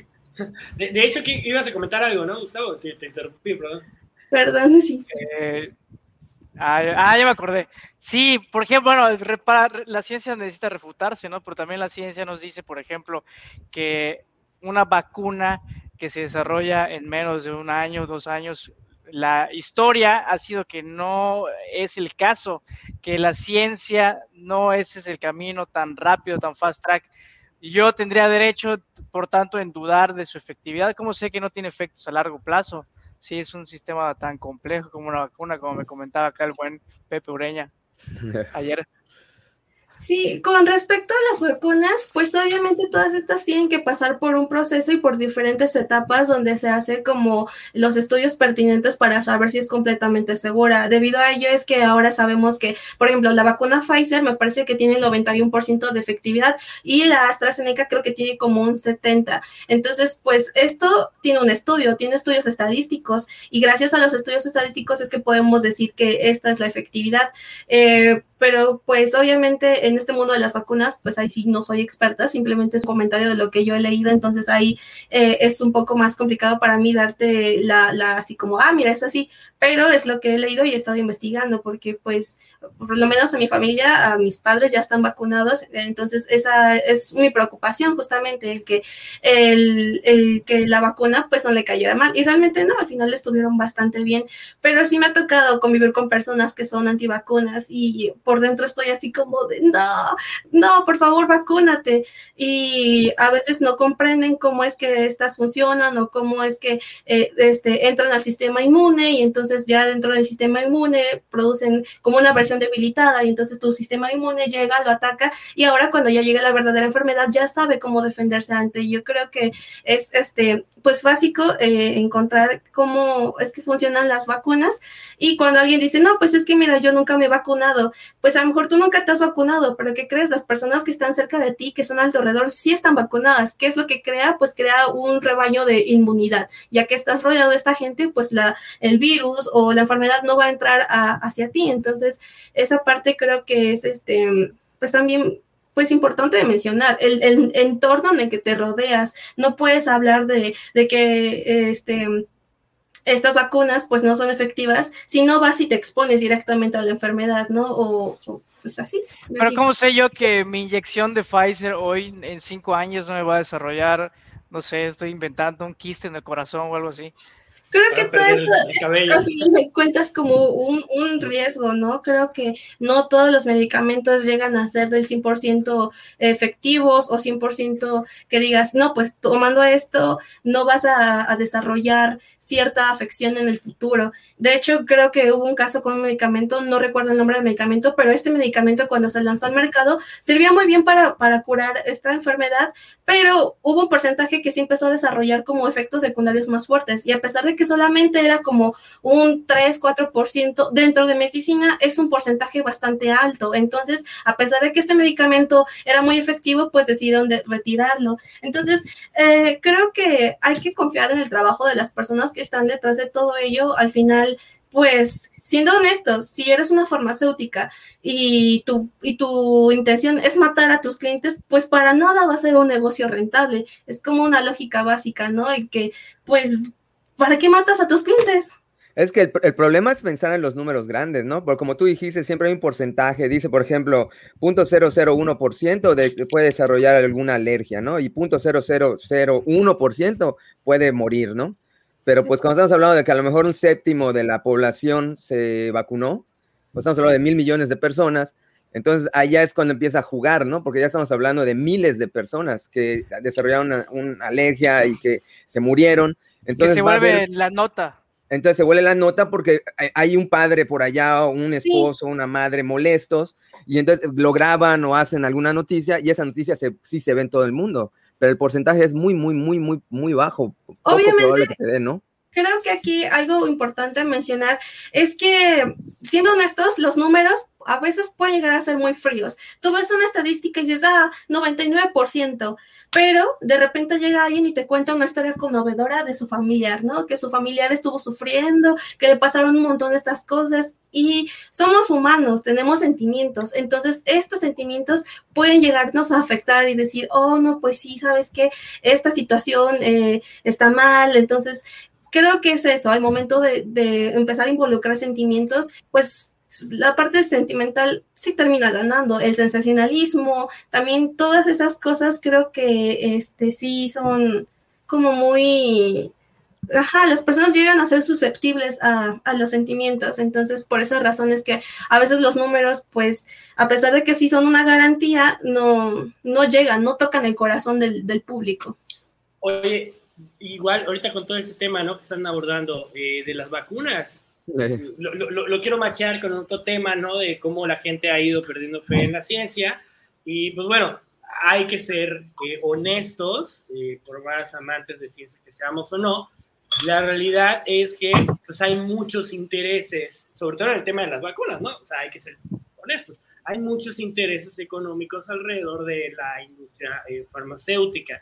De, de, hecho, ibas a comentar algo, ¿no, Gustavo? Te, te interrumpí, perdón. Perdón, sí. Eh, ah, ah, ya me acordé. Sí, por ejemplo, bueno, la ciencia necesita refutarse, ¿no? Pero también la ciencia nos dice, por ejemplo, que una vacuna que se desarrolla en menos de un año, dos años, la historia ha sido que no es el caso, que la ciencia no ese es el camino tan rápido, tan fast track. Yo tendría derecho, por tanto, en dudar de su efectividad. como sé que no tiene efectos a largo plazo? Si es un sistema tan complejo como una vacuna, como me comentaba acá el buen Pepe Ureña ayer. Sí, con respecto a las vacunas, pues obviamente todas estas tienen que pasar por un proceso y por diferentes etapas donde se hace como los estudios pertinentes para saber si es completamente segura. Debido a ello es que ahora sabemos que, por ejemplo, la vacuna Pfizer me parece que tiene el 91% de efectividad y la AstraZeneca creo que tiene como un 70%. Entonces, pues esto tiene un estudio, tiene estudios estadísticos y gracias a los estudios estadísticos es que podemos decir que esta es la efectividad. Eh, pero pues obviamente en este mundo de las vacunas, pues ahí sí no soy experta, simplemente es un comentario de lo que yo he leído, entonces ahí eh, es un poco más complicado para mí darte la, la así como, ah, mira, es así, pero es lo que he leído y he estado investigando, porque pues por lo menos a mi familia, a mis padres ya están vacunados, entonces esa es mi preocupación justamente, el que, el, que la vacuna pues no le cayera mal, y realmente no, al final estuvieron bastante bien, pero sí me ha tocado convivir con personas que son antivacunas y por dentro estoy así como de, no, no, por favor, vacúnate, y a veces no comprenden cómo es que estas funcionan o cómo es que eh, este, entran al sistema inmune y entonces entonces ya dentro del sistema inmune producen como una versión debilitada y entonces tu sistema inmune llega, lo ataca y ahora cuando ya llega la verdadera enfermedad ya sabe cómo defenderse ante. Yo creo que es este pues básico eh, encontrar cómo es que funcionan las vacunas y cuando alguien dice, no, pues es que mira, yo nunca me he vacunado, pues a lo mejor tú nunca te has vacunado, pero ¿qué crees? Las personas que están cerca de ti, que están alrededor, sí están vacunadas. ¿Qué es lo que crea? Pues crea un rebaño de inmunidad, ya que estás rodeado de esta gente, pues la, el virus o la enfermedad no va a entrar hacia ti. Entonces, esa parte creo que es este, pues también pues importante de mencionar, el, entorno en el que te rodeas. No puedes hablar de, de que este, estas vacunas pues no son efectivas si no vas y te expones directamente a la enfermedad, ¿no? O, pues así. Pero ¿cómo sé yo que mi inyección de Pfizer hoy en cinco años no me va a desarrollar, no sé, estoy inventando un quiste en el corazón o algo así? Creo que todo esto, al final de cuentas, como un, un, riesgo, ¿no? Creo que no todos los medicamentos llegan a ser del 100% efectivos o 100% que digas, no, pues tomando esto no vas a, a, desarrollar cierta afección en el futuro. De hecho, creo que hubo un caso con un medicamento, no recuerdo el nombre del medicamento, pero este medicamento cuando se lanzó al mercado servía muy bien para, para curar esta enfermedad, pero hubo un porcentaje que sí empezó a desarrollar como efectos secundarios más fuertes y a pesar de que solamente era como un 3, 4% dentro de medicina, es un porcentaje bastante alto. Entonces, a pesar de que este medicamento era muy efectivo, pues decidieron de retirarlo. Entonces, eh, creo que hay que confiar en el trabajo de las personas que están detrás de todo ello. Al final, pues siendo honestos, si eres una farmacéutica y tu, y tu intención es matar a tus clientes, pues para nada va a ser un negocio rentable. Es como una lógica básica, ¿no? Y que pues ¿para qué matas a tus clientes? Es que el, problema es pensar en los números grandes, ¿no? Porque como tú dijiste, siempre hay un porcentaje, dice, por ejemplo, 0.001% de, puede desarrollar alguna alergia, ¿no? Y 0.0001% puede morir, ¿no? Pero pues cuando estamos hablando de que a lo mejor un séptimo de la población se vacunó, pues estamos hablando de mil millones de personas, entonces allá es cuando empieza a jugar, ¿no? Porque ya estamos hablando de miles de personas que desarrollaron una, alergia y que se murieron. Entonces se vuelve la nota. Entonces se vuelve la nota porque hay un padre por allá, o un esposo, una madre molestos, y entonces lo graban o hacen alguna noticia y esa noticia se, sí se ve en todo el mundo, pero el porcentaje es muy, muy, muy, muy, muy bajo. Obviamente. ¿no? Creo que aquí algo importante mencionar es que, siendo honestos, los números a veces pueden llegar a ser muy fríos. Tú ves una estadística y dices, ah, 99%, pero de repente llega alguien y te cuenta una historia conmovedora de su familiar, ¿no? Que su familiar estuvo sufriendo, que le pasaron un montón de estas cosas y somos humanos, tenemos sentimientos, entonces estos sentimientos pueden llegarnos a afectar y decir, oh, no, pues sí, sabes que esta situación eh, está mal, entonces creo que es eso, al momento de, de empezar a involucrar sentimientos, pues la parte sentimental sí termina ganando, el sensacionalismo, también todas esas cosas creo que este sí son como muy ajá, las personas llegan a ser susceptibles a, los sentimientos, entonces por esas razones que a veces los números, pues, a pesar de que sí son una garantía, no, no llegan, no tocan el corazón del, público. Oye, igual ahorita con todo este tema, ¿no? Que están abordando eh, de las vacunas, lo, quiero machear con otro tema, ¿no? De cómo la gente ha ido perdiendo fe en la ciencia. Y pues bueno, hay que ser eh, honestos, eh, por más amantes de ciencia que seamos o no. La realidad es que pues, hay muchos intereses, sobre todo en el tema de las vacunas, ¿no? O sea, hay que ser honestos. Hay muchos intereses económicos alrededor de la industria eh, farmacéutica.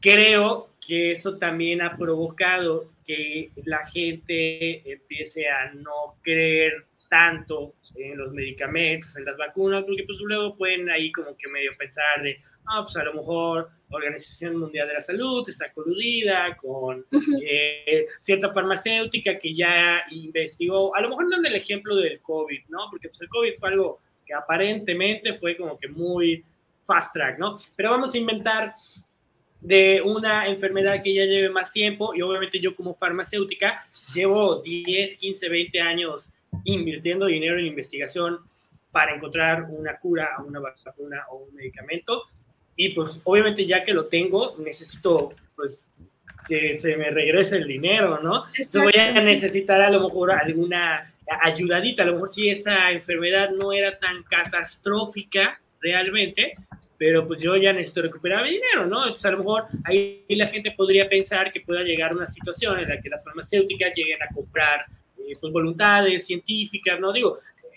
creo que eso también ha provocado que la gente empiece a no creer tanto en los medicamentos, en las vacunas, porque pues luego pueden ahí como que medio pensar de, ah, pues a lo mejor Organización Mundial de la Salud está coludida con eh, cierta farmacéutica que ya investigó, a lo mejor no en el ejemplo del COVID, ¿no? Porque pues el COVID fue algo que aparentemente fue como que muy fast track, ¿no? Pero vamos a inventar de una enfermedad que ya lleve más tiempo y obviamente yo como farmacéutica llevo 10, 15, 20 años invirtiendo dinero en investigación para encontrar una cura, una vacuna o un medicamento. Y pues obviamente ya que lo tengo necesito pues que se me regrese el dinero, ¿no? Entonces voy a necesitar a lo mejor alguna ayudadita, a lo mejor si esa enfermedad no era tan catastrófica realmente, pero pues yo ya necesito recuperar mi dinero, ¿no? Entonces a lo mejor ahí la gente podría pensar que pueda llegar una situación en la que las farmacéuticas lleguen a comprar eh, pues, voluntades científicas, ¿no? Digo,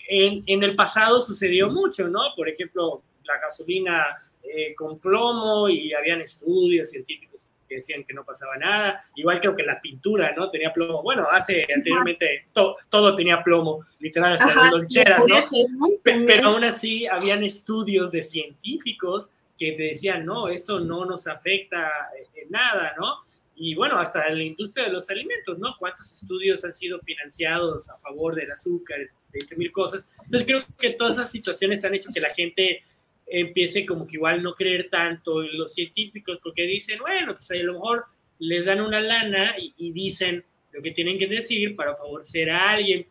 en, en, el pasado sucedió mucho, ¿no? Por ejemplo, la gasolina eh, con plomo y habían estudios científicos que decían que no pasaba nada. Igual creo que la pintura, ¿no? Tenía plomo. Bueno, hace anteriormente todo tenía plomo, literal, hasta las loncheras, ¿no? Pero, aún así habían estudios de científicos que te decían, no, esto no nos afecta en nada, ¿no? Y bueno, hasta en la industria de los alimentos, ¿no? ¿Cuántos estudios han sido financiados a favor del azúcar, de mil cosas? Entonces creo que todas esas situaciones han hecho que la gente empiece como que igual no creer tanto en los científicos porque dicen, bueno, pues a lo mejor les dan una lana y, dicen lo que tienen que decir para favorecer a alguien.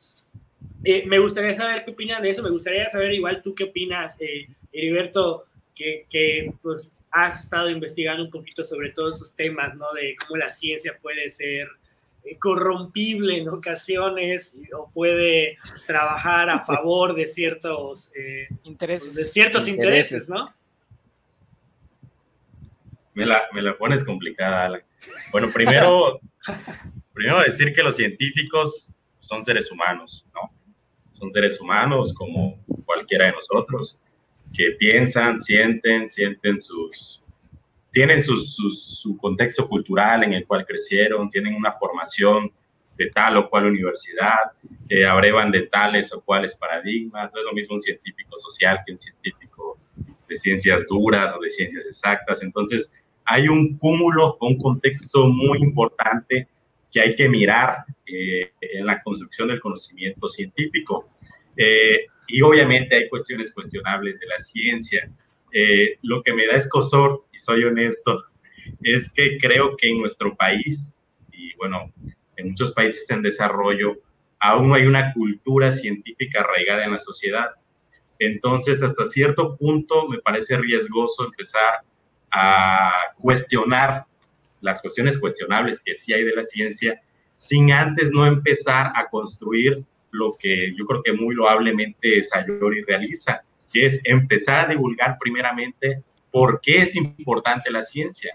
Eh, me gustaría saber qué opinan de eso, me gustaría saber igual tú qué opinas, eh, Heriberto, que, que pues has estado investigando un poquito sobre todos esos temas, ¿no? De cómo la ciencia puede ser corrompible en ocasiones o puede trabajar a favor de ciertos eh, intereses, de ciertos intereses, ¿no? Me la, me la pones complicada, Alan. Bueno, primero, primero decir que los científicos son seres humanos, ¿no? Son seres humanos como cualquiera de nosotros, que piensan, sienten, sienten sus, tienen su, contexto cultural en el cual crecieron, tienen una formación de tal o cual universidad, que abrevan de tales o cuales paradigmas. No es lo mismo un científico social que un científico de ciencias duras o de ciencias exactas. Entonces, hay un cúmulo, un contexto muy importante que hay que mirar eh, en la construcción del conocimiento científico. Eh, y obviamente hay cuestiones cuestionables de la ciencia. Eh, lo que me da escosor, y soy honesto, es que creo que en nuestro país y bueno, en muchos países en desarrollo, aún hay una cultura científica arraigada en la sociedad. Entonces, hasta cierto punto me parece riesgoso empezar a cuestionar las cuestiones cuestionables que sí hay de la ciencia, sin antes no empezar a construir lo que yo creo que muy loablemente Sayori realiza, que es empezar a divulgar primeramente por qué es importante la ciencia.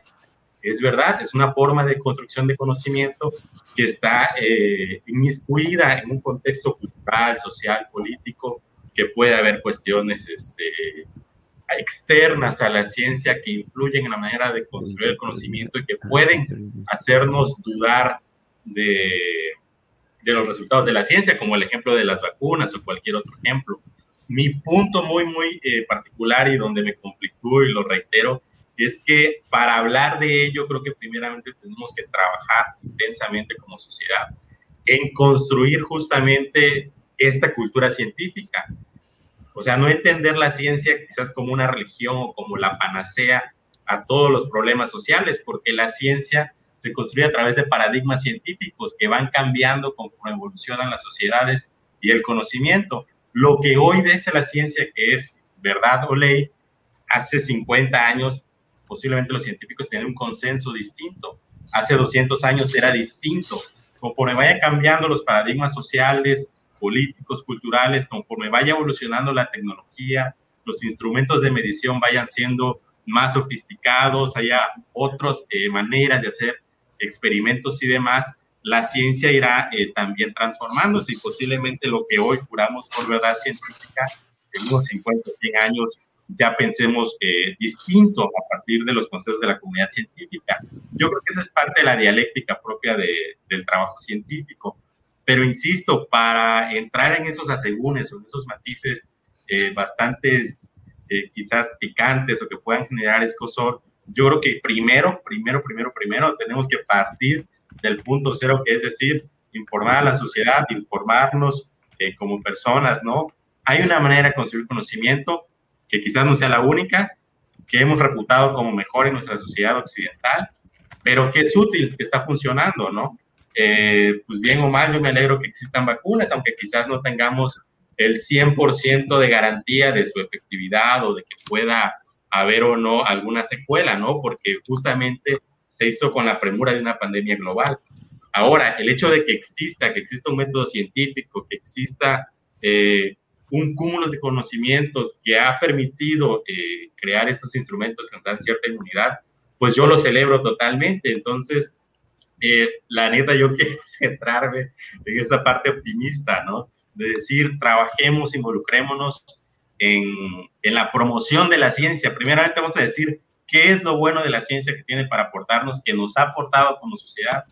Es verdad, es una forma de construcción de conocimiento que está eh, inmiscuida en un contexto cultural, social, político, que puede haber cuestiones este, externas a la ciencia que influyen en la manera de construir el conocimiento y que pueden hacernos dudar de, de los resultados de la ciencia, como el ejemplo de las vacunas o cualquier otro ejemplo. Mi punto muy, muy eh, particular y donde me conflictúo y lo reitero, es que para hablar de ello creo que primeramente tenemos que trabajar intensamente como sociedad en construir justamente esta cultura científica. O sea, no entender la ciencia quizás como una religión o como la panacea a todos los problemas sociales, porque la ciencia se construye a través de paradigmas científicos que van cambiando conforme evolucionan las sociedades y el conocimiento. Lo que hoy dice la ciencia que es verdad o ley, hace 50 años posiblemente los científicos tenían un consenso distinto. Hace 200 años era distinto. Conforme vaya cambiando los paradigmas sociales, políticos, culturales, conforme vaya evolucionando la tecnología, los instrumentos de medición vayan siendo más sofisticados, haya otras eh, maneras de hacer experimentos y demás, la ciencia irá eh, también transformándose y posiblemente lo que hoy juramos por verdad científica en unos 50 o 100 años ya pensemos eh, distinto a partir de los consejos de la comunidad científica. Yo creo que esa es parte de la dialéctica propia del trabajo científico. Pero insisto, para entrar en esos asegúnes o en esos matices eh, bastantes quizás picantes o que puedan generar escosor, yo creo que primero, primero, primero, primero tenemos que partir del punto cero, que es decir, informar a la sociedad, informarnos eh, como personas, ¿no? Hay una manera de construir conocimiento que quizás no sea la única, que hemos reputado como mejor en nuestra sociedad occidental, pero que es útil, que está funcionando, ¿no? Eh, pues bien o mal, yo me alegro que existan vacunas, aunque quizás no tengamos el 100% de garantía de su efectividad o de que pueda haber o no alguna secuela, ¿no? Porque justamente se hizo con la premura de una pandemia global. Ahora, el hecho de que exista, que exista un método científico, que exista eh, un cúmulo de conocimientos que ha permitido eh, crear estos instrumentos que dan cierta inmunidad, pues yo lo celebro totalmente. Entonces, eh, la neta, yo quiero centrarme en esta parte optimista, ¿no? De decir, trabajemos, involucrémonos en, la promoción de la ciencia. Primeramente vamos a decir qué es lo bueno de la ciencia que tiene para aportarnos, que nos ha aportado como sociedad.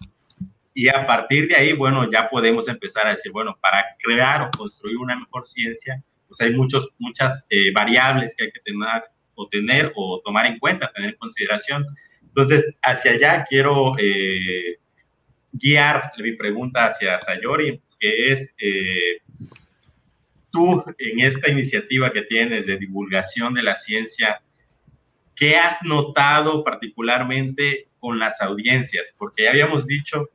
Y a partir de ahí, bueno, ya podemos empezar a decir, bueno, para crear o construir una mejor ciencia, pues hay muchos, muchas eh, variables que hay que tener o tener o tomar en cuenta, tener en consideración. Entonces, hacia allá quiero eh, guiar mi pregunta hacia Sayori, que es, eh, tú en esta iniciativa que tienes de divulgación de la ciencia, ¿qué has notado particularmente con las audiencias? Porque ya habíamos dicho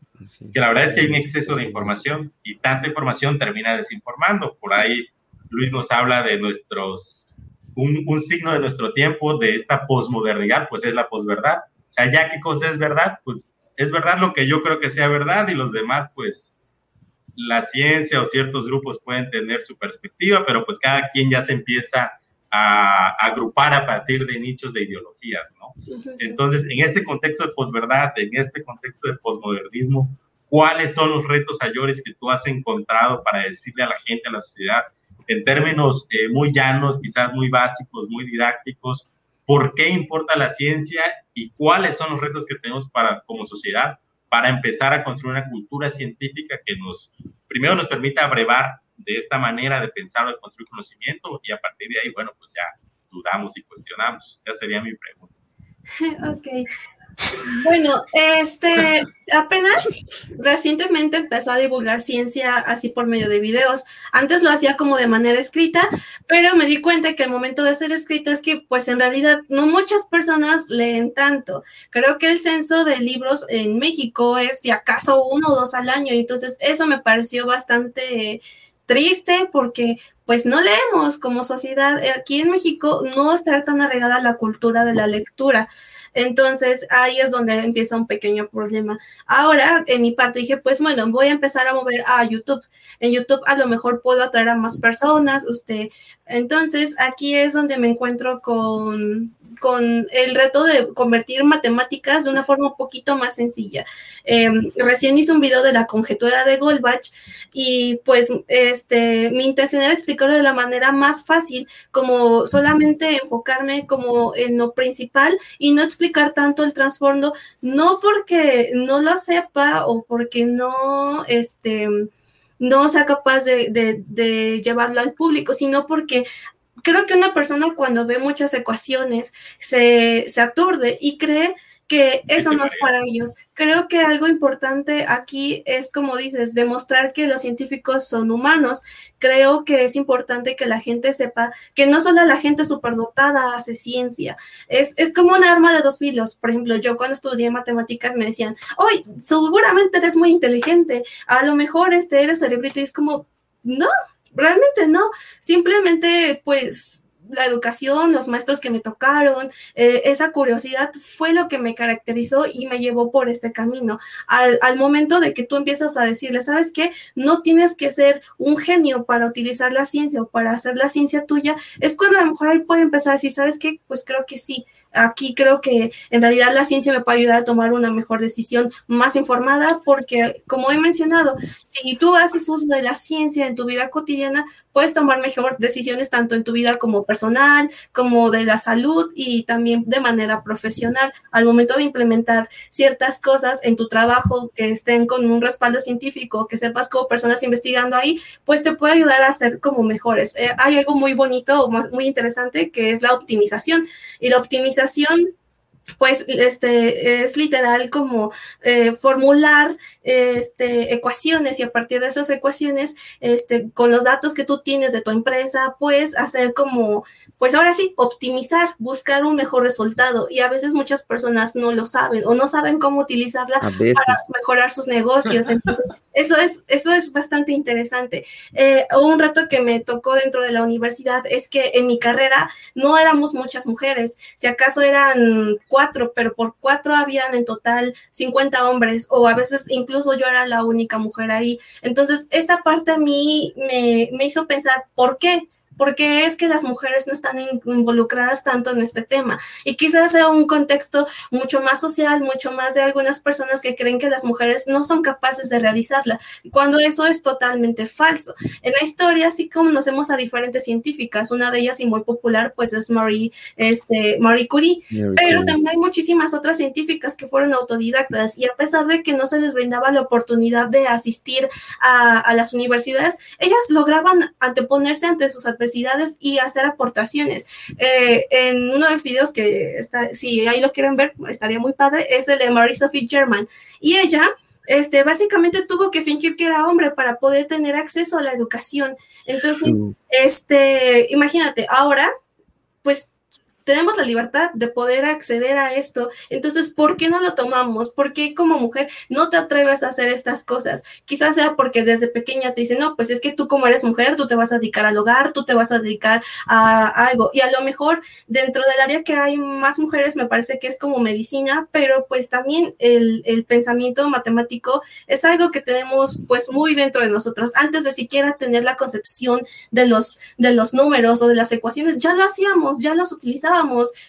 que la verdad es que hay un exceso de información y tanta información termina desinformando. Por ahí Luis nos habla de nuestros, un, un signo de nuestro tiempo, de esta posmodernidad, pues es la posverdad. O sea, ya qué cosa es verdad, pues es verdad lo que yo creo que sea verdad y los demás, pues la ciencia o ciertos grupos pueden tener su perspectiva, pero pues cada quien ya se empieza a, agrupar a partir de nichos de ideologías, ¿no? Entonces, en este contexto de posverdad, en este contexto de posmodernismo, ¿cuáles son los retos mayores que tú has encontrado para decirle a la gente, a la sociedad, en términos eh, muy llanos, quizás muy básicos, muy didácticos, por qué importa la ciencia y cuáles son los retos que tenemos para como sociedad para empezar a construir una cultura científica que nos, primero nos permita abrevar de esta manera de pensar o de construir conocimiento y a partir de ahí, bueno, pues ya dudamos y cuestionamos. Esa sería mi pregunta. Ok. Bueno, este, apenas recientemente empezó a divulgar ciencia así por medio de videos. Antes lo hacía como de manera escrita, pero me di cuenta que el momento de hacer escrita es que pues en realidad no muchas personas leen tanto. Creo que el censo de libros en México es si acaso uno o dos al año, entonces eso me pareció bastante triste porque pues no leemos como sociedad. Aquí en México no está tan arraigada la cultura de la lectura. Entonces ahí es donde empieza un pequeño problema. Ahora, en mi parte dije, pues bueno, voy a empezar a mover a YouTube. En YouTube a lo mejor puedo atraer a más personas, usted. Entonces aquí es donde me encuentro con con el reto de convertir matemáticas de una forma un poquito más sencilla. Em, recién hice un video de la conjetura de Goldbach y pues este, mi intención era explicarlo de la manera más fácil, como solamente enfocarme como en lo principal y no explicar tanto el trasfondo, no porque no lo sepa o porque no, este, no sea capaz de, de, llevarlo al público, sino porque creo que una persona cuando ve muchas ecuaciones se, se aturde y cree que eso no es para ellos. Creo que algo importante aquí es, como dices, demostrar que los científicos son humanos. Creo que es importante que la gente sepa que no solo la gente superdotada hace ciencia, es, es como un arma de dos filos. Por ejemplo, yo cuando estudié matemáticas me decían, hoy seguramente eres muy inteligente, a lo mejor este eres cerebrito y es como, no, realmente no, simplemente pues la educación, los maestros que me tocaron, eh, esa curiosidad fue lo que me caracterizó y me llevó por este camino. Al, momento de que tú empiezas a decirle, ¿sabes qué? No tienes que ser un genio para utilizar la ciencia o para hacer la ciencia tuya, es cuando a lo mejor ahí puede empezar a decir, ¿sabes qué? Pues creo que sí, aquí creo que en realidad la ciencia me puede ayudar a tomar una mejor decisión más informada porque, como he mencionado, si tú haces uso de la ciencia en tu vida cotidiana, puedes tomar mejor decisiones tanto en tu vida como personal, como de la salud y también de manera profesional. Al momento de implementar ciertas cosas en tu trabajo que estén con un respaldo científico, que sepas como personas investigando ahí, pues te puede ayudar a ser como mejores. Eh, hay algo muy bonito, muy interesante, que es la optimización. Y la optimización pues este es literal como eh, formular este, ecuaciones y a partir de esas ecuaciones, este, con los datos que tú tienes de tu empresa, pues hacer como, pues ahora sí, optimizar, buscar un mejor resultado. Y a veces muchas personas no lo saben o no saben cómo utilizarla para mejorar sus negocios. Entonces, eso es, eso es bastante interesante. Eh, un reto que me tocó dentro de la universidad es que en mi carrera no éramos muchas mujeres, si acaso eran cuatro, pero por cuatro habían en total 50 hombres o a veces incluso yo era la única mujer ahí. Entonces, esta parte a mí me, me hizo pensar, ¿por qué? Porque es que las mujeres no están involucradas tanto en este tema. Y quizás sea un contexto mucho más social, mucho más de algunas personas que creen que las mujeres no son capaces de realizarla, cuando eso es totalmente falso. En la historia sí conocemos a diferentes científicas, una de ellas y muy popular pues es Marie, este, Marie Curie, pero también hay muchísimas otras científicas que fueron autodidactas y a pesar de que no se les brindaba la oportunidad de asistir a, a las universidades, ellas lograban anteponerse ante sus adversarios y hacer aportaciones. Eh, en uno de los videos que está, si ahí lo quieren ver, estaría muy padre, es el de Marie Sophie German. Y ella este, básicamente tuvo que fingir que era hombre para poder tener acceso a la educación. Entonces, este, imagínate, ahora, pues tenemos la libertad de poder acceder a esto. Entonces, ¿por qué no lo tomamos? ¿Por qué como mujer no te atreves a hacer estas cosas? Quizás sea porque desde pequeña te dicen, no, pues es que tú como eres mujer, tú te vas a dedicar al hogar, tú te vas a dedicar a, algo. Y a lo mejor dentro del área que hay más mujeres, me parece que es como medicina, pero pues también el, el pensamiento matemático es algo que tenemos pues muy dentro de nosotros. Antes de siquiera tener la concepción de los, de los números o de las ecuaciones, ya lo hacíamos, ya los utilizábamos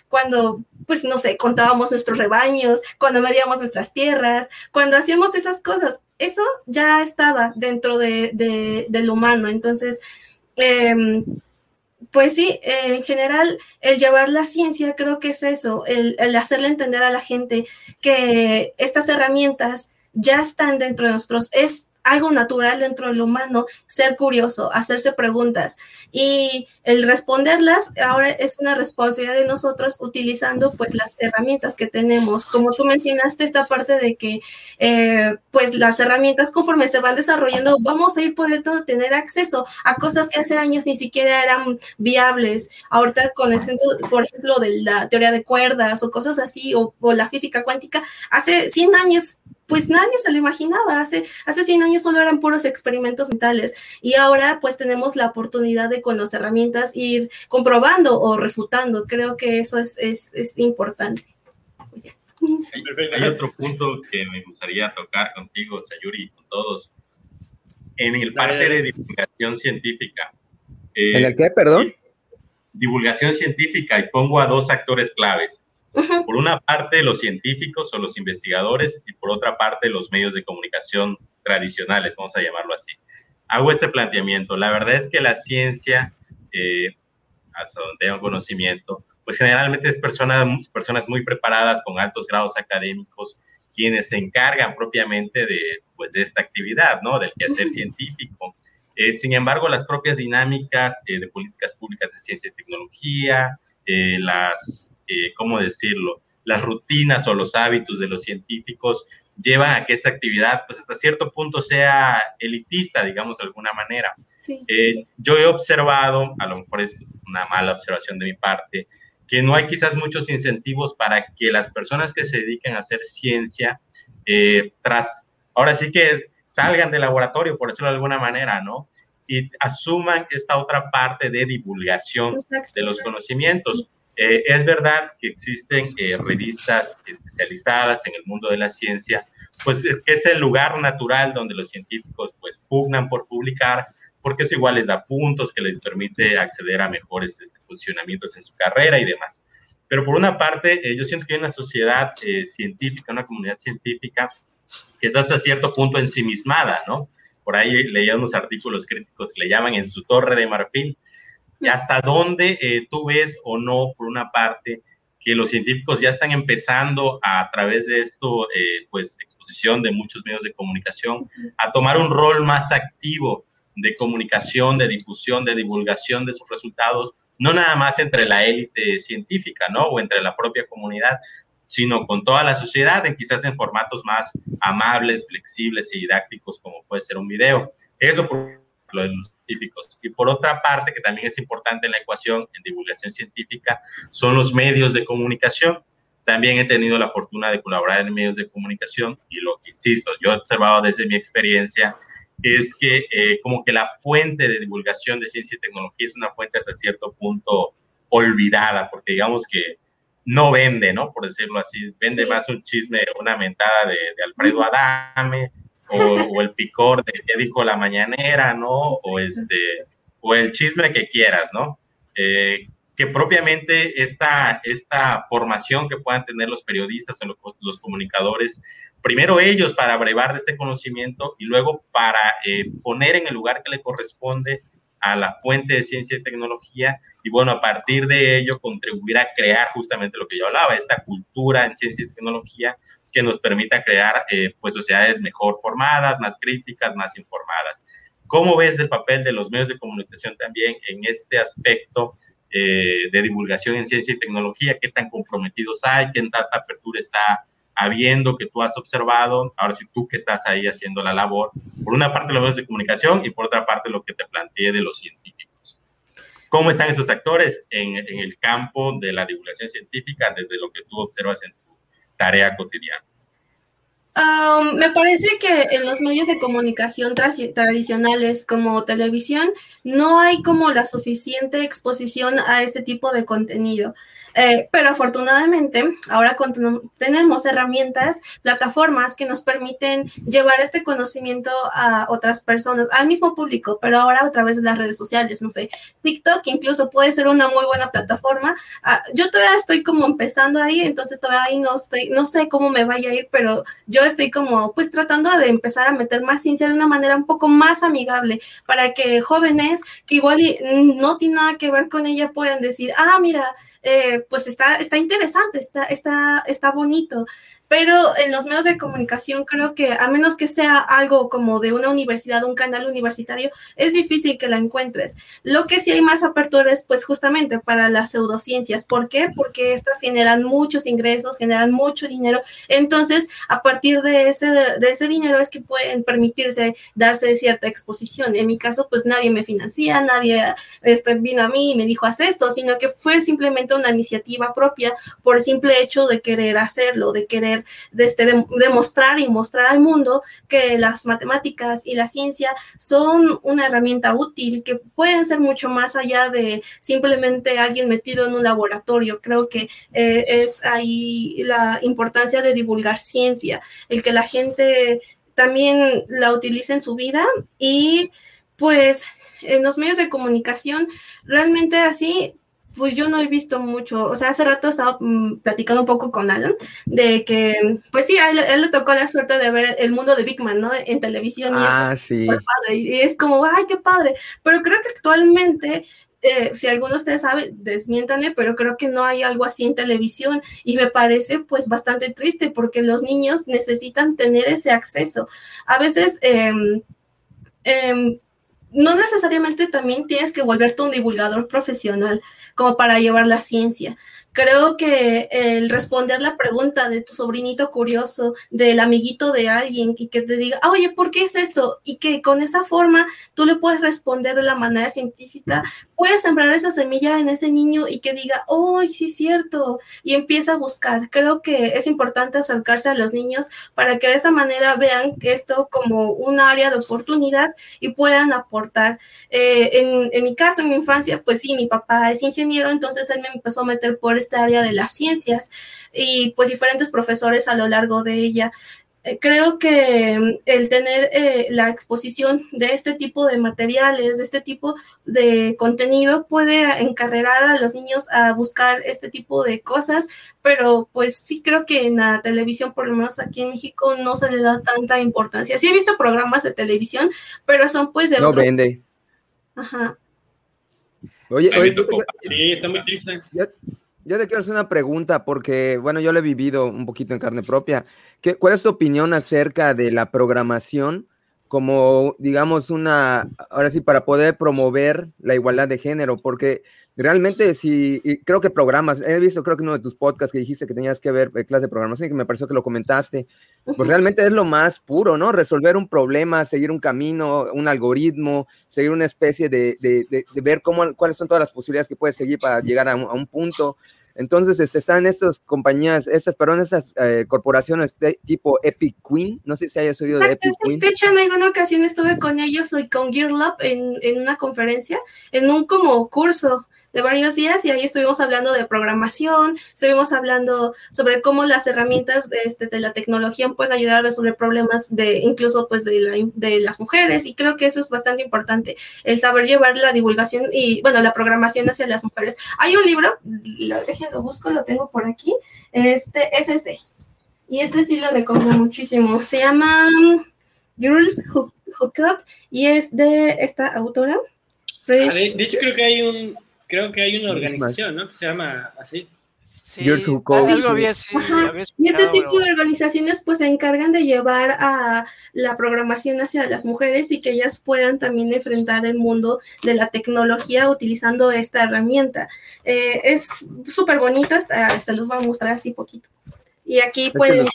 cuando, pues no sé, contábamos nuestros rebaños, cuando medíamos nuestras tierras, cuando hacíamos esas cosas. Eso ya estaba dentro de, del humano. Entonces, em, pues sí, en general, el llevar la ciencia creo que es eso, el, el, hacerle entender a la gente que estas herramientas ya están dentro de nosotros. Es algo natural dentro del humano ser curioso, hacerse preguntas y el responderlas ahora es una responsabilidad de nosotros utilizando pues las herramientas que tenemos. Como tú mencionaste esta parte de que eh, pues las herramientas conforme se van desarrollando vamos a ir pudiendo tener acceso a cosas que hace años ni siquiera eran viables. Ahorita con el centro, por ejemplo, de la teoría de cuerdas o cosas así o, o la física cuántica, hace 100 años pues nadie se lo imaginaba. Hace, hace 100 años solo eran puros experimentos mentales y ahora pues tenemos la oportunidad de con las herramientas ir comprobando o refutando. Creo que eso es, es, es importante. Pues hay, otro punto que me gustaría tocar contigo, Sayuri, con todos. En el parte de divulgación científica. ¿En el qué, perdón? Divulgación científica y pongo a dos actores claves por una parte, los científicos o los investigadores y por otra parte, los medios de comunicación tradicionales, vamos a llamarlo así. Hago este planteamiento. La verdad es que la ciencia, eh, hasta donde tengo conocimiento, pues generalmente es personas, personas muy preparadas con altos grados académicos quienes se encargan propiamente de, pues, de esta actividad, ¿no? Del quehacer científico. Eh, sin embargo, las propias dinámicas eh, de políticas públicas de ciencia y tecnología, las eh, ¿cómo decirlo? Las rutinas o los hábitos de los científicos llevan a que esta actividad, pues hasta cierto punto sea elitista, digamos de alguna manera. Eh, yo he observado, a lo mejor es una mala observación de mi parte, que no hay quizás muchos incentivos para que las personas que se dedican a hacer ciencia, eh, tras, ahora sí que salgan del laboratorio, por decirlo de alguna manera, ¿no? Y asuman esta otra parte de divulgación de los conocimientos. Eh, es verdad que existen eh, revistas especializadas en el mundo de la ciencia, pues es que es el lugar natural donde los científicos pues pugnan por publicar, porque eso igual les da puntos que les permite acceder a mejores este, funcionamientos en su carrera y demás. Pero por una parte, eh, yo siento que hay una sociedad científica, una comunidad científica que está hasta cierto punto ensimismada, ¿no? Por ahí leía unos artículos críticos que le llaman en su torre de marfil, y hasta dónde eh, tú ves o no, por una parte, que los científicos ya están empezando a, través de esto, eh, pues exposición de muchos medios de comunicación, a tomar un rol más activo de comunicación, de difusión, de divulgación de sus resultados, no nada más entre la élite científica, ¿no? O entre la propia comunidad, sino con toda la sociedad, en quizás en formatos más amables, flexibles y didácticos, como puede ser un video. Eso por lo de los científicos. Y por otra parte, que también es importante en la ecuación en divulgación científica, son los medios de comunicación. También he tenido la fortuna de colaborar en medios de comunicación y lo que insisto, yo he observado desde mi experiencia es que eh, como que la fuente de divulgación de ciencia y tecnología es una fuente hasta cierto punto olvidada, porque digamos que no vende, ¿no? Por decirlo así, vende más un chisme, una mentada de, de Alfredo Adame, o, el picor de qué dijo la mañanera, ¿no? O, este, o el chisme que quieras, ¿no? Eh, que propiamente esta, esta formación que puedan tener los periodistas o los, comunicadores, primero ellos para brevar de este conocimiento y luego para eh, poner en el lugar que le corresponde a la fuente de ciencia y tecnología y bueno, a partir de ello contribuir a crear justamente lo que yo hablaba, esta cultura en ciencia y tecnología que nos permita crear eh, pues sociedades mejor formadas, más críticas, más informadas. ¿Cómo ves el papel de los medios de comunicación también en este aspecto eh, de divulgación en ciencia y tecnología? ¿Qué tan comprometidos hay? ¿Qué tanta apertura está habiendo que tú has observado? Ahora sí, tú que estás ahí haciendo la labor, por una parte los medios de comunicación y por otra parte lo que te planteé de los científicos. ¿Cómo están esos actores en, en el campo de la divulgación científica desde lo que tú observas en tarea cotidiana? me parece que en los medios de comunicación tradicionales como televisión no hay como la suficiente exposición a este tipo de contenido. Eh, pero afortunadamente ahora tenemos herramientas, plataformas que nos permiten llevar este conocimiento a otras personas, al mismo público, pero ahora a través de las redes sociales, no sé, TikTok incluso puede ser una muy buena plataforma. Ah, yo todavía estoy como empezando ahí, entonces todavía ahí no estoy, no sé cómo me vaya a ir, pero yo estoy como pues tratando de empezar a meter más ciencia de una manera un poco más amigable para que jóvenes que igual no tienen nada que ver con ella puedan decir, ah, mira, eh, pues está, está interesante, está, está, está bonito. Pero en los medios de comunicación creo que a menos que sea algo como de una universidad, un canal universitario, es difícil que la encuentres. Lo que sí hay más apertura es pues justamente para las pseudociencias. ¿Por qué? Porque estas generan muchos ingresos, generan mucho dinero. Entonces, a partir de ese, de ese dinero es que pueden permitirse darse cierta exposición. En mi caso, pues nadie me financia, nadie este, vino a mí y me dijo, haz esto, sino que fue simplemente una iniciativa propia por el simple hecho de querer hacerlo, de querer de este, demostrar y mostrar al mundo que las matemáticas y la ciencia son una herramienta útil, que pueden ser mucho más allá de simplemente alguien metido en un laboratorio. Creo que eh, es ahí la importancia de divulgar ciencia, el que la gente también la utilice en su vida y pues en los medios de comunicación realmente así pues yo no he visto mucho, o sea, hace rato estaba mm, platicando un poco con Alan de que, pues sí, a él, le tocó la suerte de ver el mundo de Big Man, ¿no? En televisión y ah, sí. y es como, ay, qué padre, pero creo que actualmente eh, si alguno de ustedes sabe, desmiéntanme, pero creo que no hay algo así en televisión y me parece pues bastante triste porque los niños necesitan tener ese acceso. A veces eh, no necesariamente también tienes que volverte un divulgador profesional como para llevar la ciencia creo que el responder la pregunta de tu sobrinito curioso, del amiguito de alguien y que te diga, oye, ¿por qué es esto? Y que con esa forma tú le puedes responder de la manera científica, puedes sembrar esa semilla en ese niño y que diga, oh, sí es cierto, y empieza a buscar. Creo que es importante acercarse a los niños para que de esa manera vean esto como un área de oportunidad y puedan aportar. Eh, en, en mi caso, en mi infancia, pues sí, mi papá es ingeniero, entonces él me empezó a meter por esta área de las ciencias y pues diferentes profesores a lo largo de ella. Eh, creo que mm, el tener eh, la exposición de este tipo de materiales, de este tipo de contenido, puede encarrerar a los niños a buscar este tipo de cosas, pero pues sí creo que en la televisión, por lo menos aquí en México, no se le da tanta importancia. Sí he visto programas de televisión, pero son pues de... No vende. Ajá. Oye, oye sí, está muy triste. Yo te quiero hacer una pregunta porque, bueno, yo lo he vivido un poquito en carne propia. ¿Qué, ¿Cuál es tu opinión acerca de la programación como, digamos, una, ahora sí, para poder promover la igualdad de género? Porque realmente si, creo que programas, he visto creo que uno de tus podcasts que dijiste que tenías que ver eh, clase de programación que me pareció que lo comentaste, pues realmente es lo más puro, ¿no? Resolver un problema, seguir un camino, un algoritmo, seguir una especie de, de, de, ver cómo, cuáles son todas las posibilidades que puedes seguir para llegar a un, a un punto. Entonces este, están estas compañías, estas, perdón, estas eh, corporaciones de tipo Epic Queen, no sé si hayas oído de Epic Queen. De hecho, en alguna ocasión estuve con ellos y con GearLab en, en una conferencia, en un como curso de varios días y ahí estuvimos hablando de programación, estuvimos hablando sobre cómo las herramientas de, este, de la tecnología pueden ayudar a resolver problemas de incluso pues de, de las mujeres y creo que eso es bastante importante, el saber llevar la divulgación y bueno, la programación hacia las mujeres. Hay un libro, lo, lo busco, lo tengo por aquí, este es este. Y este sí lo recomiendo muchísimo. Se llama Girls Who, y es de esta autora. De, de, hecho, creo que hay un, creo que hay una organización, ¿no? Que se llama así. Sí, algo había, sí, y este tipo de organizaciones pues se encargan de llevar a la programación hacia las mujeres y que ellas puedan también enfrentar el mundo de la tecnología utilizando esta herramienta. Eh, es súper bonita, se los voy a mostrar así poquito. Y aquí pueden...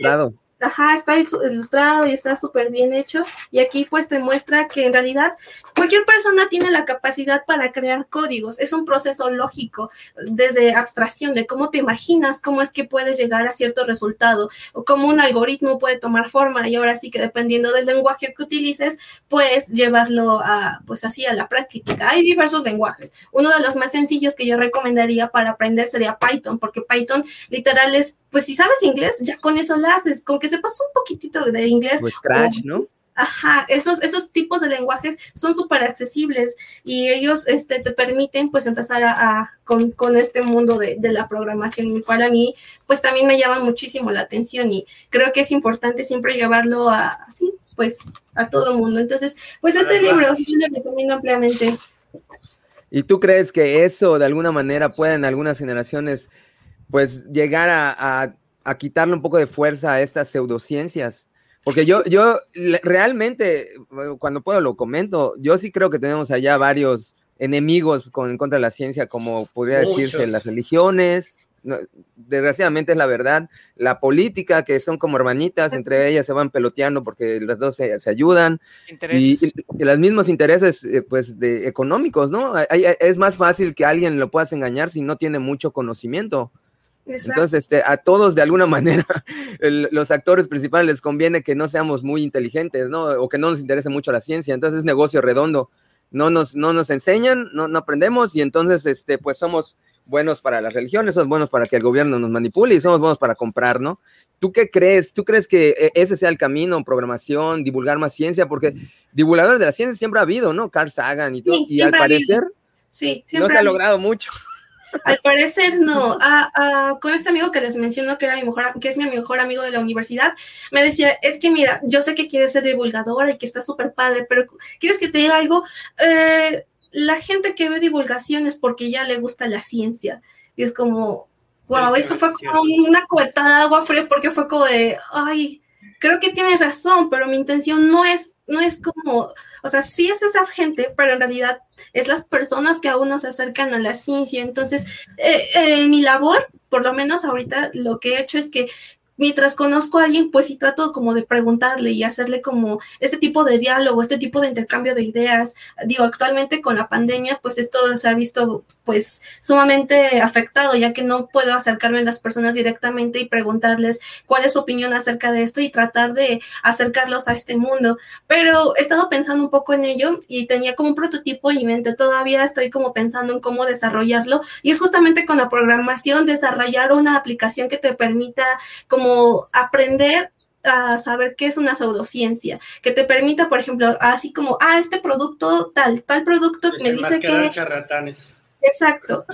Ajá, está ilustrado y está súper bien hecho. Y aquí pues te muestra que en realidad cualquier persona tiene la capacidad para crear códigos. Es un proceso lógico desde abstracción de cómo te imaginas cómo es que puedes llegar a cierto resultado o cómo un algoritmo puede tomar forma y ahora sí que dependiendo del lenguaje que utilices, puedes llevarlo a pues así a la práctica. Hay diversos lenguajes. Uno de los más sencillos que yo recomendaría para aprender sería Python, porque Python literal es pues si sabes inglés, ya con eso lo haces, con que sepas un poquitito de inglés. Pues Scratch, ¿no? Ajá, esos, esos tipos de lenguajes son súper accesibles y ellos este, te permiten pues empezar a, con, con, este mundo de, de, la programación, el cual a mí pues también me llama muchísimo la atención y creo que es importante siempre llevarlo a así pues a todo el mundo. Entonces, pues este libro yo lo recomiendo ampliamente. ¿Y tú crees que eso de alguna manera puede en algunas generaciones pues llegar a, a quitarle un poco de fuerza a estas pseudociencias. Porque yo, yo realmente, cuando puedo lo comento, yo sí creo que tenemos allá varios enemigos con, en contra de la ciencia, como podría decirse las religiones, desgraciadamente es la verdad, la política, que son como hermanitas, entre ellas se van peloteando porque las dos se, ayudan, y, los mismos intereses eh, pues de económicos, ¿no? es más fácil que alguien lo puedas engañar si no tiene mucho conocimiento. Entonces, este, a todos de alguna manera, los actores principales les conviene que no seamos muy inteligentes, ¿no? O que no nos interese mucho la ciencia. Entonces es negocio redondo. No nos, no nos enseñan, no, no aprendemos y entonces, este, pues somos buenos para las religiones, somos buenos para que el gobierno nos manipule y somos buenos para comprar, ¿no? ¿Tú qué crees? ¿Tú crees que e, ese sea el camino, programación, divulgar más ciencia? Porque divulgadores de la ciencia siempre ha habido, ¿no? Carl Sagan y todo, y al parecer sí, no se ha logrado mucho. Al parecer no. con este amigo que les menciono que era mi mejor, que es mi mejor amigo de la universidad, me decía, es que mira, yo sé que quieres ser divulgadora y que está súper padre, pero ¿quieres que te diga algo? Eh, la gente que ve divulgaciones porque ya le gusta la ciencia. Y es como, wow, eso fue como una cobertada de agua fría porque fue como de, ay, creo que tienes razón, pero mi intención no es, no es como, o sea, sí es esa gente, pero en realidad es las personas que aún no se acercan a la ciencia. Entonces, eh, eh, mi labor, por lo menos ahorita, lo que he hecho es que mientras conozco a alguien, pues sí trato como de preguntarle y hacerle como este tipo de diálogo, este tipo de intercambio de ideas. Digo, actualmente con la pandemia, pues esto se ha visto pues sumamente afectado, ya que no puedo acercarme a las personas directamente y preguntarles cuál es su opinión acerca de esto y tratar de acercarlos a este mundo. Pero he estado pensando un poco en ello y tenía como un prototipo en mi mente, todavía estoy como pensando en cómo desarrollarlo y es justamente con la programación desarrollar una aplicación que te permita como aprender a saber qué es una pseudociencia, que te permita, por ejemplo, así como, ah, este producto, tal, tal producto me dice que... Exacto,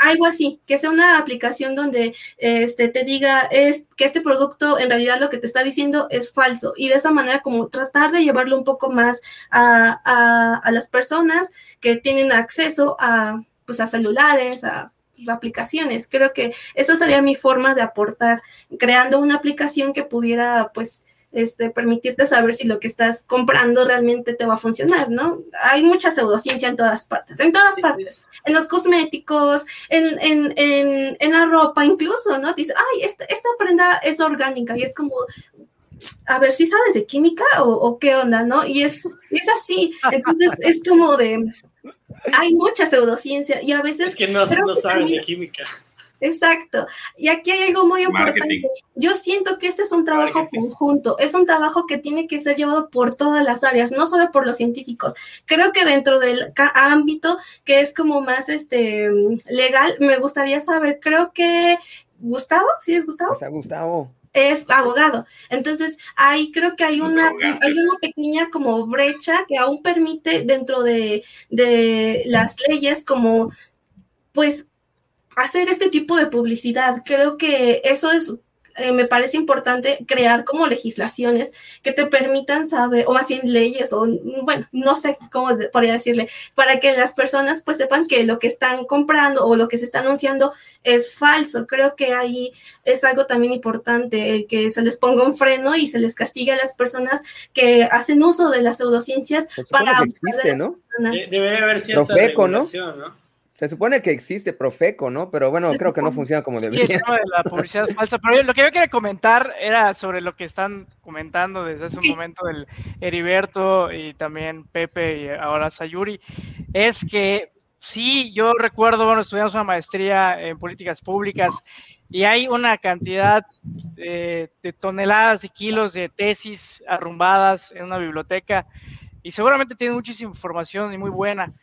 algo así, que sea una aplicación donde este, te diga es, que este producto en realidad lo que te está diciendo es falso y de esa manera como tratar de llevarlo un poco más a, a las personas que tienen acceso a, pues, a celulares, a aplicaciones. Creo que esa sería mi forma de aportar, creando una aplicación que pudiera, pues, este, permitirte saber si lo que estás comprando realmente te va a funcionar, ¿no? Hay mucha pseudociencia en todas partes, en todas partes, en los cosméticos, en, en, en, en, la ropa incluso, ¿no? Dice, ay, esta, esta prenda es orgánica y es como, a ver, si sabes de química o, o, qué onda, ¿no? Y es, es así, entonces es como de, hay mucha pseudociencia y a veces... Es que no, saben de química. Exacto. Y aquí hay algo muy importante. Yo siento que este es un trabajo conjunto, es un trabajo que tiene que ser llevado por todas las áreas, no solo por los científicos. Creo que dentro del ámbito que es como más este legal, me gustaría saber, creo que Gustavo, ¿sí es Gustavo? O sea, Gustavo es abogado. Entonces, ahí creo que hay una, hay una pequeña como brecha que aún permite dentro de, de las leyes como, pues, hacer este tipo de publicidad. Creo que eso es eh, me parece importante crear como legislaciones que te permitan saber, o más bien leyes, o bueno, no sé cómo podría decirle, para que las personas pues sepan que lo que están comprando o lo que se está anunciando es falso. Creo que ahí es algo también importante, el que se les ponga un freno y se les castigue a las personas que hacen uso de las pseudociencias para... existe, ¿no? Debe haber cierta ¿no? Se supone que existe Profeco, ¿no? Pero bueno, creo que no funciona como debería. Sí, de la publicidad falsa. Pero lo que yo quería comentar era sobre lo que están comentando desde hace un momento el Heriberto y también Pepe y ahora Sayuri. Es que sí, yo recuerdo, bueno, estudiamos una maestría en políticas públicas y hay una cantidad de toneladas y kilos de tesis arrumbadas en una biblioteca y seguramente tienen muchísima información y muy buena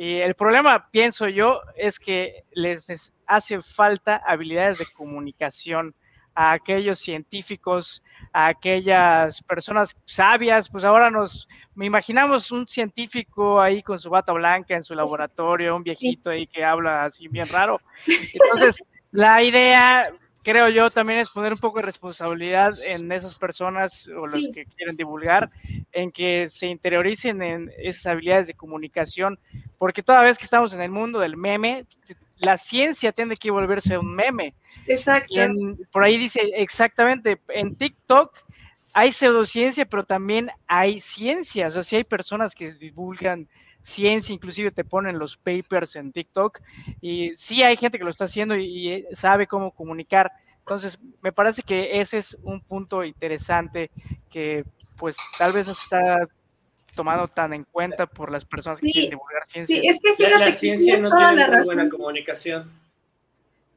y el problema, pienso yo, es que les hace falta habilidades de comunicación a aquellos científicos, a aquellas personas sabias, pues ahora nos me imaginamos un científico ahí con su bata blanca en su laboratorio, un viejito ahí que habla así bien raro. Entonces, la idea creo yo también es poner un poco de responsabilidad en esas personas o los que quieren divulgar, en que se interioricen en esas habilidades de comunicación, porque toda vez que estamos en el mundo del meme, la ciencia tiene que volverse un meme. Exacto. por ahí dice exactamente, en TikTok hay pseudociencia, pero también hay ciencia. O sea, hay personas que divulgan ciencia, inclusive te ponen los papers en TikTok y sí hay gente que lo está haciendo y, sabe cómo comunicar. Entonces, me parece que ese es un punto interesante que pues tal vez no se está tomando tan en cuenta por las personas que quieren divulgar ciencia. Sí, es que fíjate la, ciencia no tiene muy buena comunicación.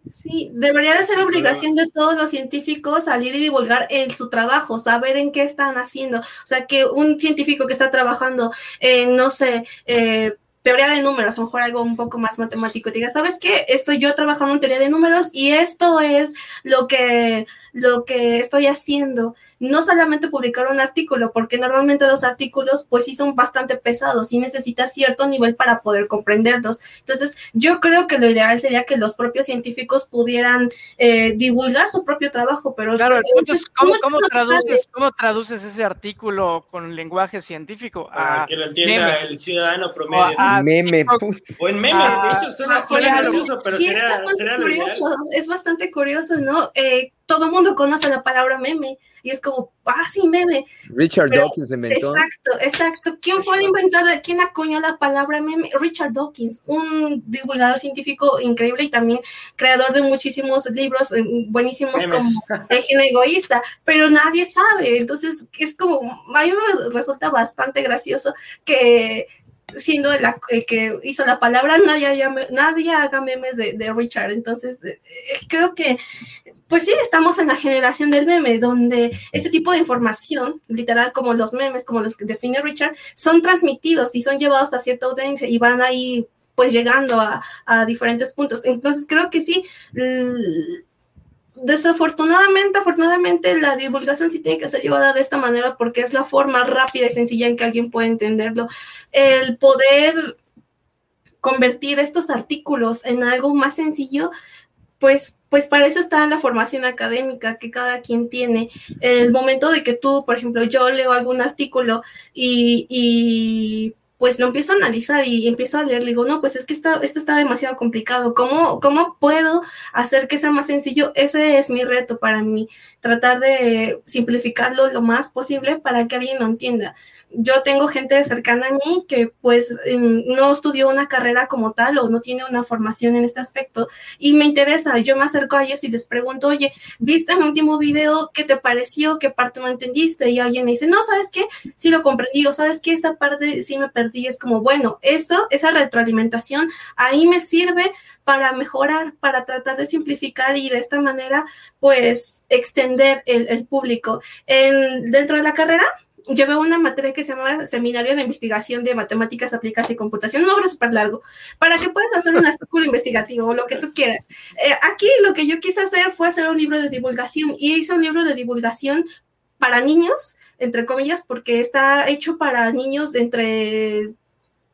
Sí, debería de ser obligación de todos los científicos salir y divulgar en su trabajo, saber en qué están haciendo. O sea, que un científico que está trabajando en, no sé, eh, teoría de números, a lo mejor algo un poco más matemático, diga, ¿sabes qué? Estoy yo trabajando en teoría de números y esto es lo que, lo que estoy haciendo no solamente publicar un artículo, porque normalmente los artículos pues sí son bastante pesados y necesitas cierto nivel para poder comprenderlos. Entonces, yo creo que lo ideal sería que los propios científicos pudieran eh, divulgar su propio trabajo, pero... Claro, pues, entonces, ¿cómo, traduces, ¿cómo, traduces, ese artículo con lenguaje científico? A que lo entienda el ciudadano promedio. O meme. O en meme, de hecho, suena, gracioso, pero sería, es bastante curioso, es bastante curioso, ¿no? Eh, todo el mundo conoce la palabra meme y es como, ah, sí, meme. Richard Dawkins inventó. Exacto, exacto. ¿Quién fue el inventor de, quién acuñó la palabra meme? Richard Dawkins, un divulgador científico increíble y también creador de muchísimos libros eh, buenísimos como El gen egoísta, pero nadie sabe. Entonces, es como, a mí me resulta bastante gracioso que siendo el, que hizo la palabra, nadie, nadie haga memes de, de Richard. Entonces, eh, creo que pues sí, estamos en la generación del meme, donde este tipo de información, literal como los memes, como los que define Richard, son transmitidos y son llevados a cierta audiencia y van ahí pues llegando a, diferentes puntos. Entonces creo que sí, desafortunadamente, afortunadamente la divulgación sí tiene que ser llevada de esta manera porque es la forma rápida y sencilla en que alguien puede entenderlo. El poder convertir estos artículos en algo más sencillo pues, pues para eso está la formación académica que cada quien tiene. El momento de que tú, por ejemplo, yo leo algún artículo y, y pues lo empiezo a analizar y empiezo a leer, le digo, no, pues es que esto está demasiado complicado, ¿Cómo, ¿cómo puedo hacer que sea más sencillo? Ese es mi reto para mí, tratar de simplificarlo lo más posible para que alguien lo entienda. Yo tengo gente cercana a mí que pues no estudió una carrera como tal o no tiene una formación en este aspecto y me interesa, yo me acerco a ellos y les pregunto, oye, ¿viste mi último video? ¿Qué te pareció? ¿Qué parte no entendiste? Y alguien me dice, no, ¿sabes qué? Sí lo comprendí, o ¿sabes qué? Esta parte sí me perdí es como, bueno, esto, esa retroalimentación ahí me sirve para mejorar, para tratar de simplificar y de esta manera, pues, extender el, público. En, dentro de la carrera, llevé una materia que se llama Seminario de Investigación de Matemáticas Aplicadas y Computación, un nombre súper largo, para que puedas hacer un artículo investigativo o lo que tú quieras. Eh, aquí lo que yo quise hacer fue hacer un libro de divulgación y hice un libro de divulgación para niños entre comillas, porque está hecho para niños de entre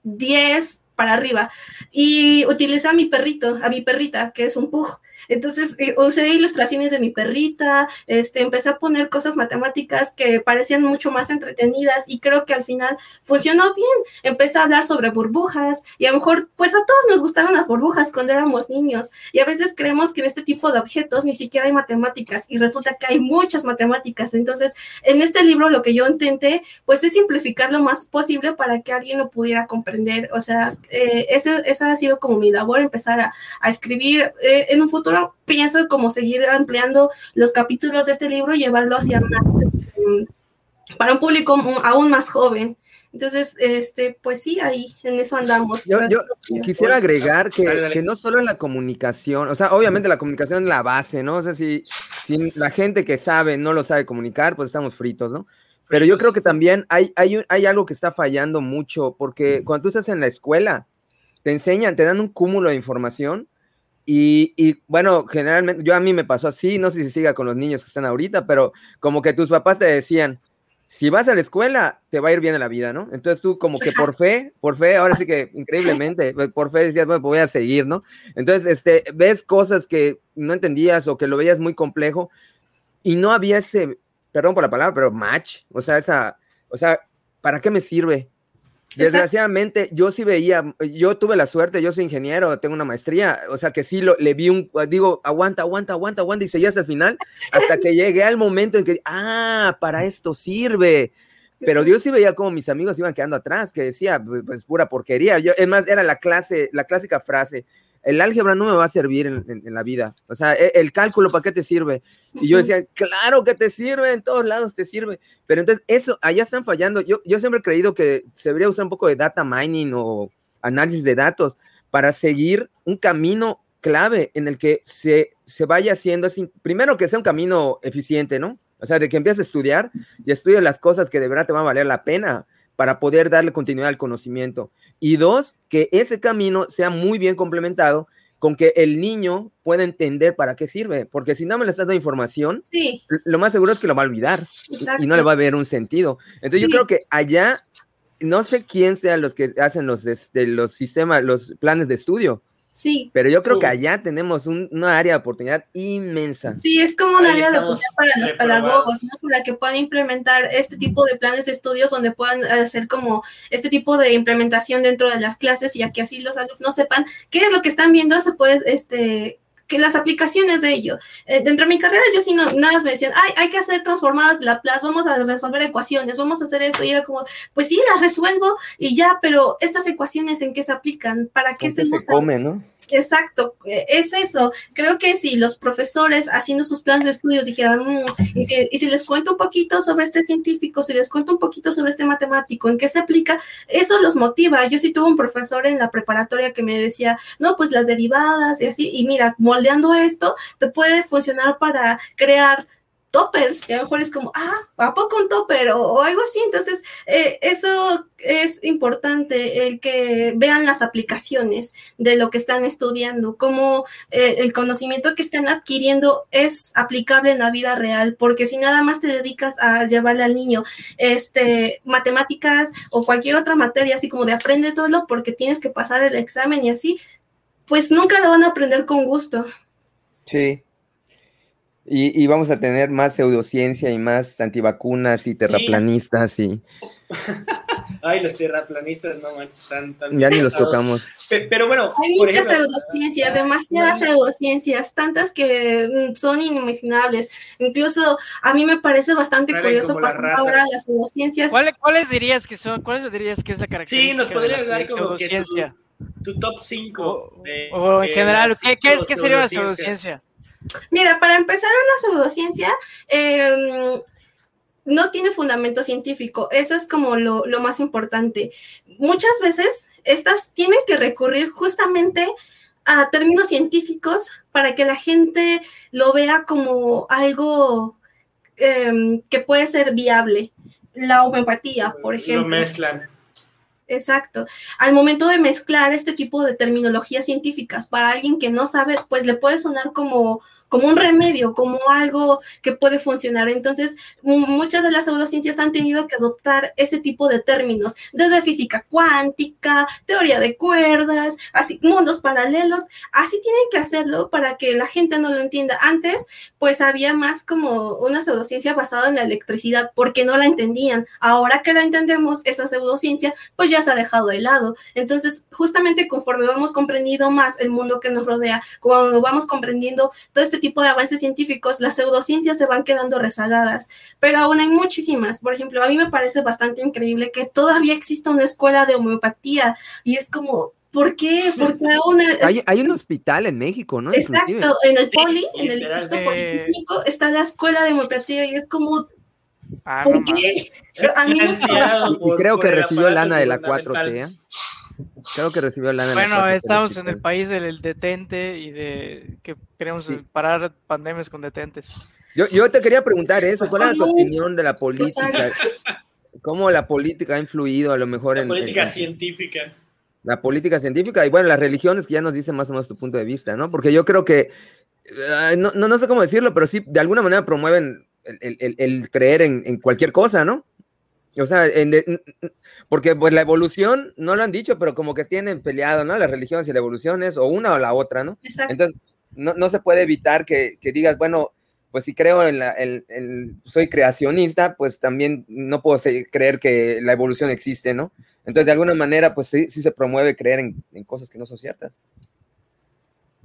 10 para arriba. Y utiliza a mi perrito, a mi perrita, que es un pug. Entonces eh, usé ilustraciones de mi perrita, este, empecé a poner cosas matemáticas que parecían mucho más entretenidas y creo que al final funcionó bien. Empecé a hablar sobre burbujas y a lo mejor, pues a todos nos gustaban las burbujas cuando éramos niños y a veces creemos que en este tipo de objetos ni siquiera hay matemáticas y resulta que hay muchas matemáticas. Entonces, en este libro lo que yo intenté, pues es simplificar lo más posible para que alguien lo pudiera comprender. O sea, eh, esa ha sido como mi labor, empezar a, escribir eh, en un futuro pienso como seguir ampliando los capítulos de este libro y llevarlo hacia más, mm, para un público aún más joven. Entonces, este, pues sí, ahí en eso andamos. Yo, quisiera agregar que, que, no solo en la comunicación, o sea, obviamente la comunicación es la base, ¿no? O sea, si, si la gente que sabe no lo sabe comunicar, pues estamos fritos, ¿no? Pero yo creo que también hay, hay, hay algo que está fallando mucho, porque cuando tú estás en la escuela, te enseñan, te dan un cúmulo de información, y, bueno, generalmente, yo a mí me pasó así, no sé si siga con los niños que están ahorita, pero como que tus papás te decían, si vas a la escuela, te va a ir bien en la vida, ¿no? Entonces tú como que por fe, por fe, ahora sí que increíblemente, por fe decías, bueno, pues voy a seguir, ¿no? Entonces, este, ves cosas que no entendías o que lo veías muy complejo y no había ese, perdón por la palabra, pero match, o sea, esa, o sea, ¿para qué me sirve? Desgraciadamente, yo sí veía, yo tuve la suerte, yo soy ingeniero, tengo una maestría, o sea que sí lo, le vi un, digo, aguanta, aguanta, aguanta, aguanta, y seguía hasta el final, hasta que llegué al momento en que, ah, para esto sirve. Pero yo sí veía como mis amigos iban quedando atrás, que decía, pues, pues pura porquería. Yo, es más, era la clase, la clásica frase, el álgebra no me va a servir en, la vida. O sea, e, el, cálculo, ¿para qué te sirve? Y yo decía, claro que te sirve, en todos lados te sirve. Pero entonces, eso, allá están fallando. Yo, yo siempre he creído que se debería usar un poco de data mining o análisis de datos para seguir un camino clave en el que se, se vaya haciendo, primero que sea un camino eficiente, ¿no? O sea, de que empieces a estudiar y estudies las cosas que de verdad te van a valer la pena para poder darle continuidad al conocimiento. Y dos, que ese camino sea muy bien complementado con que el niño pueda entender para qué sirve, porque si no me le estás dando información, lo más seguro es que lo va a olvidar y no le va a ver un sentido. Entonces yo creo que allá, no sé quién sean los que hacen los, este, los sistemas, los planes de estudio, Sí. Pero yo creo que allá tenemos una área de oportunidad inmensa. Sí, es como un área de oportunidad para los pedagogos, ¿no? Para que puedan implementar este tipo de planes de estudios donde puedan hacer como este tipo de implementación dentro de las clases y que así los alumnos sepan qué es lo que están viendo, se puede, este, que las aplicaciones de ello. Eh, dentro de mi carrera yo sí no, nada más me decían, ay, hay que hacer transformadas Laplace, vamos a resolver ecuaciones, vamos a hacer esto, y era como, pues sí, las resuelvo y ya, pero estas ecuaciones en qué se aplican, para qué se, se come, ¿no? Exacto, eh, es eso. Creo que si los profesores haciendo sus planes de estudios dijeran, mm, y, si, y, si, les cuento un poquito sobre este científico, si les cuento un poquito sobre este matemático, en qué se aplica, eso los motiva. Yo sí tuve un profesor en la preparatoria que me decía, no, pues las derivadas y así, y mira, moldeando esto, te puede funcionar para crear toppers, que a lo mejor es como, ah, ¿a poco un topper? O, algo así. Entonces, eh, eso es importante, el que vean las aplicaciones de lo que están estudiando, cómo eh, el conocimiento que están adquiriendo es aplicable en la vida real, porque si nada más te dedicas a llevarle al niño este, matemáticas o cualquier otra materia, así como de aprende todo porque tienes que pasar el examen y así, pues nunca lo van a aprender con gusto. Sí, y, vamos a tener más pseudociencia y más antivacunas y terraplanistas y... Ay, los terraplanistas no manches, están tan... Ya ni los tocamos. Pero, bueno... Hay muchas pseudociencias, demasiadas pseudociencias, tantas que mm, son inimaginables. Incluso a mí me parece bastante curioso pasar ahora las pseudociencias. ¿Cuáles, dirías que son? ¿Cuáles dirías que es la característica Sí, nos podrías dar como que tu, top 5. O, en general, ¿qué, qué, qué sería una pseudociencia? Mira, para empezar, una pseudociencia em, no tiene fundamento científico. Eso es como lo, más importante. Muchas veces estas tienen que recurrir justamente a términos científicos para que la gente lo vea como algo em, que puede ser viable. La homeopatía, por ejemplo. Lo mezclan. Exacto. Al momento de mezclar este tipo de terminologías científicas para alguien que no sabe, pues le puede sonar como como un remedio, como algo que puede funcionar. Entonces, muchas de las pseudociencias han tenido que adoptar ese tipo de términos, desde física cuántica, teoría de cuerdas, así, mundos paralelos, así tienen que hacerlo para que la gente no lo entienda. Antes, pues había más como una pseudociencia basada en la electricidad, porque no la entendían. Ahora que la entendemos, esa pseudociencia, pues ya se ha dejado de lado. Entonces, justamente conforme vamos comprendiendo más el mundo que nos rodea, cuando vamos comprendiendo todo este tipo de avances científicos, las pseudociencias se van quedando rezagadas, pero aún hay muchísimas. Por ejemplo, a mí me parece bastante increíble que todavía exista una escuela de homeopatía y es como, ¿Por qué? Porque aún hay, hay, un hospital en México, ¿no? Exacto, en el Poli, en el Instituto Politécnico, está la escuela de homeopatía y es como, ah, ¿por qué? A mí me y creo que recibió lana de la 4T. ¿eh? Creo que recibió la Bueno, estamos en el país del detente y de que queremos parar pandemias con detentes. Yo, yo te quería preguntar eso, ¿cuál es tu opinión de la política? ¿Cómo la política ha influido a lo mejor en... La política científica. La política científica y bueno, las religiones que ya nos dicen más o menos tu punto de vista, ¿no? Porque yo creo que, no, no, sé cómo decirlo, pero sí, de alguna manera promueven el, creer en, en cualquier cosa, ¿no? O sea, porque pues la evolución, no lo han dicho, pero como que tienen peleado, ¿no? Las religiones y la evolución es o una o la otra, ¿no? Exacto. Entonces, no, se puede evitar que, digas, bueno, pues si creo en la, soy creacionista, pues también no puedo creer que la evolución existe, ¿no? Entonces, de alguna manera, pues sí, se promueve creer en, en cosas que no son ciertas.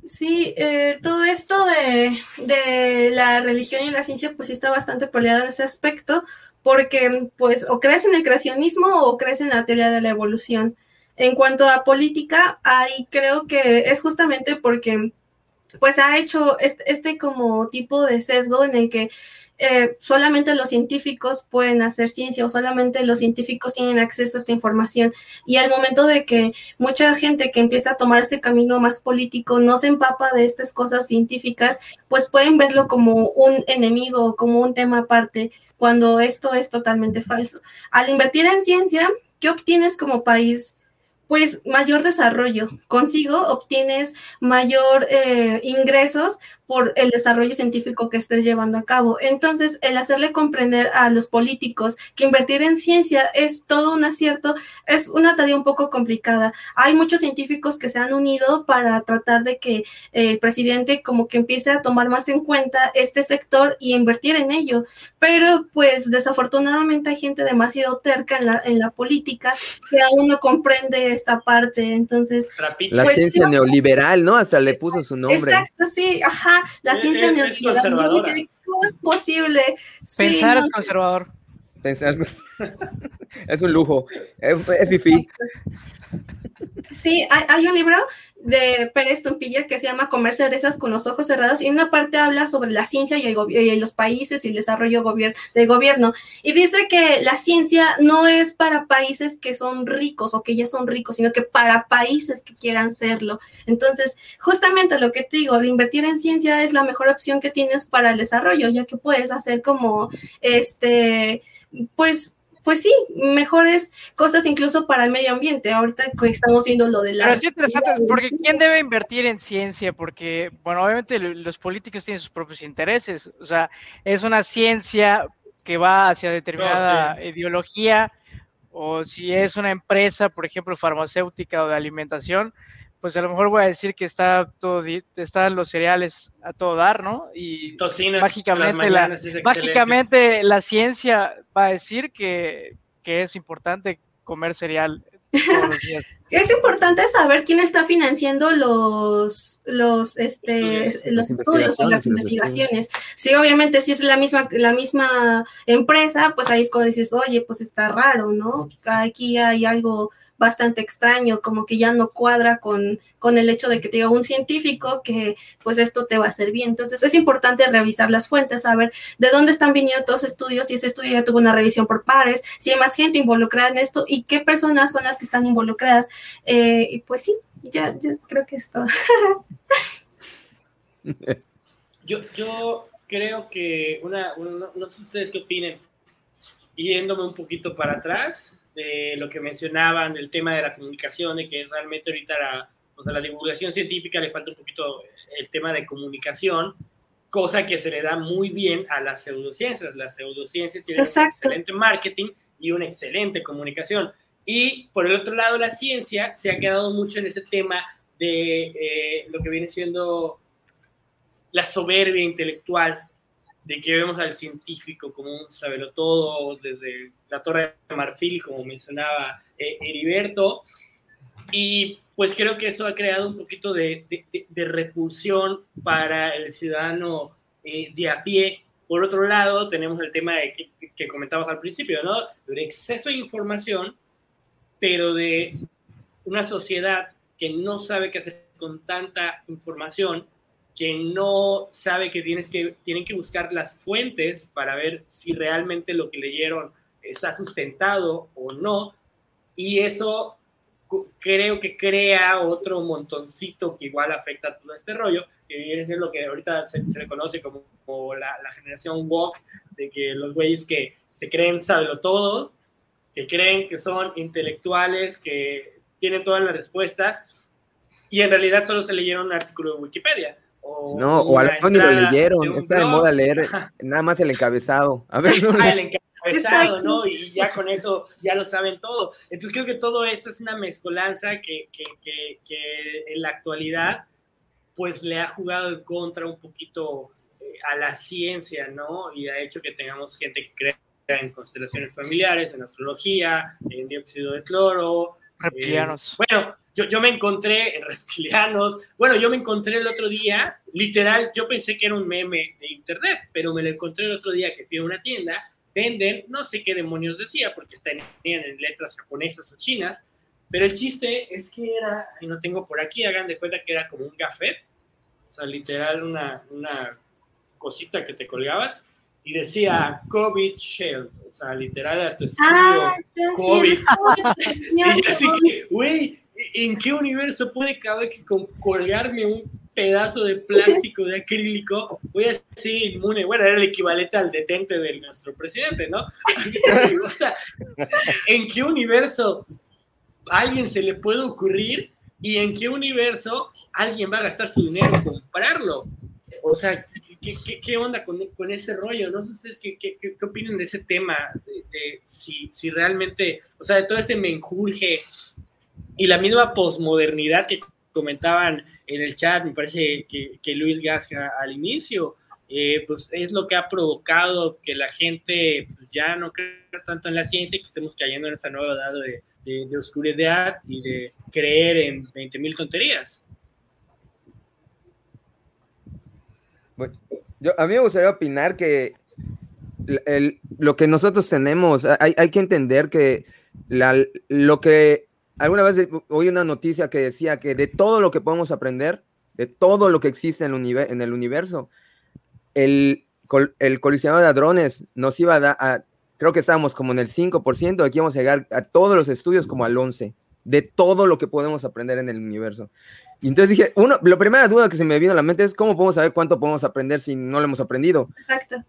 Sí, eh, todo esto de, de, la religión y la ciencia, pues sí está bastante peleado en ese aspecto, porque pues o crees en el creacionismo o crees en la teoría de la evolución. En cuanto a política, ahí creo que es justamente porque pues ha hecho este, este como tipo de sesgo en el que eh, solamente los científicos pueden hacer ciencia o solamente los científicos tienen acceso a esta información. Y al momento de que mucha gente que empieza a tomar este camino más político no se empapa de estas cosas científicas, pues pueden verlo como un enemigo, como un tema aparte, cuando esto es totalmente falso. Al invertir en ciencia, ¿qué obtienes como país? Pues mayor desarrollo. Consigo obtienes mayor eh, ingresos por el desarrollo científico que estés llevando a cabo. Entonces, el hacerle comprender a los políticos que invertir en ciencia es todo un acierto, es una tarea un poco complicada. Hay muchos científicos que se han unido para tratar de que el presidente como que empiece a tomar más en cuenta este sector y invertir en ello. Pero pues desafortunadamente hay gente demasiado terca en la, en la política que aún no comprende esta parte. Entonces, la pues, ciencia neoliberal, ¿no? Hasta le puso su nombre. Exacto, sí, ajá la ciencia eh, es neoliberal. ¿Cómo es posible? Pensar es conservador. Pensar es un lujo. Es, es fifi. Sí, hay, un libro de Pérez Tumpilla que se llama Comer cerezas con los ojos cerrados y en una parte habla sobre la ciencia y, los países y el desarrollo del gobierno. Y dice que la ciencia no es para países que son ricos o que ya son ricos, sino que para países que quieran serlo. Entonces, justamente lo que te digo, invertir en ciencia es la mejor opción que tienes para el desarrollo, ya que puedes hacer como, este, pues, pues sí, mejores cosas incluso para el medio ambiente. Ahorita estamos viendo lo de la... Pero es interesante, porque ¿quién debe invertir en ciencia? Porque, bueno, obviamente los políticos tienen sus propios intereses. O sea, es una ciencia que va hacia determinada ideología, o si es una empresa, por ejemplo, farmacéutica o de alimentación, pues a lo mejor voy a decir que está todo, están los cereales a todo dar, ¿no? Y mágicamente, la, mágicamente la ciencia va a decir que, es importante comer cereal todos los días. Es importante saber quién está financiando los, los, este, los estudios o las investigaciones. Sí, obviamente, si es la misma, la misma empresa, pues ahí es cuando dices, oye, pues está raro, ¿no? Aquí hay algo bastante extraño, como que ya no cuadra con, con el hecho de que te diga un científico que pues esto te va a bien. Entonces es importante revisar las fuentes, saber de dónde están viniendo todos estudios, si ese estudio ya tuvo una revisión por pares, si hay más gente involucrada en esto y qué personas son las que están involucradas. Eh, y pues sí, ya, creo que es todo. yo, yo creo que una, no, no sé ustedes qué opinen, yéndome un poquito para atrás, de lo que mencionaban, del tema de la comunicación, de que realmente ahorita la, la divulgación científica le falta un poquito el tema de comunicación, cosa que se le da muy bien a las pseudociencias. Las pseudociencias tienen un excelente marketing y una excelente comunicación. Y por el otro lado, la ciencia se ha quedado mucho en ese tema de eh, lo que viene siendo la soberbia intelectual, de que vemos al científico como un todo desde la Torre de Marfil, como mencionaba eh, Heriberto, y pues creo que eso ha creado un poquito de, de, repulsión para el ciudadano eh, de a pie. Por otro lado, tenemos el tema de que, que comentamos al principio, ¿no? De exceso de información, pero de una sociedad que no sabe qué hacer con tanta información que no sabe que, tienes que tienen que buscar las fuentes para ver si realmente lo que leyeron está sustentado o no. Y eso creo que crea otro montoncito que igual afecta a todo este rollo, que viene ser lo que ahorita se, le conoce como, la, generación walk, de que los güeyes que se creen saberlo todo, que creen que son intelectuales, que tienen todas las respuestas, y en realidad solo se leyeron un artículo de Wikipedia no, o a lo ni lo leyeron. Está de moda leer nada más el encabezado. A ver, ah, el encabezado, ¿no? Y ya con eso ya lo saben todo. Entonces creo que todo esto es una mezcolanza que, que, que, en la actualidad pues le ha jugado en contra un poquito a la ciencia, ¿no? Y ha hecho que tengamos gente que crea en constelaciones familiares, en astrología, en dióxido de cloro. Reptilianos. Eh, bueno, yo, yo me encontré en reptilianos. Bueno, yo me encontré el otro día, literal, yo pensé que era un meme de internet, pero me lo encontré el otro día que fui a una tienda. Venden, no sé qué demonios decía, porque están en letras japonesas o chinas, pero el chiste es que era, y no tengo por aquí, hagan de cuenta que era como un gafet, o sea, literal una, una cosita que te colgabas, y decía COVID Shield, o sea, literal era tu Ah, sí, COVID. sí, Y yo así que, güey, ¿en qué universo puede caber que con colgarme un pedazo de plástico de acrílico voy a ser inmune? Bueno, era el equivalente al detente de nuestro presidente, ¿no? o sea, ¿en qué universo a alguien se le puede ocurrir y en qué universo alguien va a gastar su dinero en comprarlo? O sea, ¿qué, qué, qué onda con, con, ese rollo? No sé ustedes qué, qué, qué opinan de ese tema, de, de si, si, realmente, o sea, de todo este menjurje y la misma posmodernidad que comentaban en el chat, me parece que, Luis Gasca al inicio, eh, pues es lo que ha provocado que la gente pues, ya no crea tanto en la ciencia y que estemos cayendo en esta nueva edad de, de, oscuridad y de creer en 20 mil tonterías. Bueno, yo, a mí me gustaría opinar que lo que nosotros tenemos, hay, hay que entender que lo que alguna vez oí una noticia que decía que de todo lo que podemos aprender, de todo lo que existe en el, univer en el universo, el, col el colisionado de hadrones nos iba a dar, creo que estábamos como en el 5%, aquí vamos a llegar a todos los estudios como al 11%, de todo lo que podemos aprender en el universo. Y entonces dije, uno, la primera duda que se me vino a la mente es cómo podemos saber cuánto podemos aprender si no lo hemos aprendido. Exacto.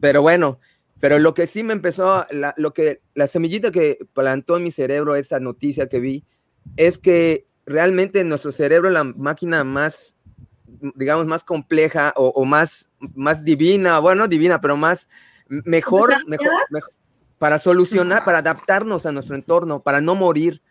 Pero bueno, pero lo que sí me empezó, la, lo que, la semillita que plantó en mi cerebro esa noticia que vi, es que realmente nuestro cerebro es la máquina más, digamos, más compleja o, o más, más divina, bueno, divina, pero más, mejor, mejor, mejor para solucionar, para adaptarnos a nuestro entorno, para no morir.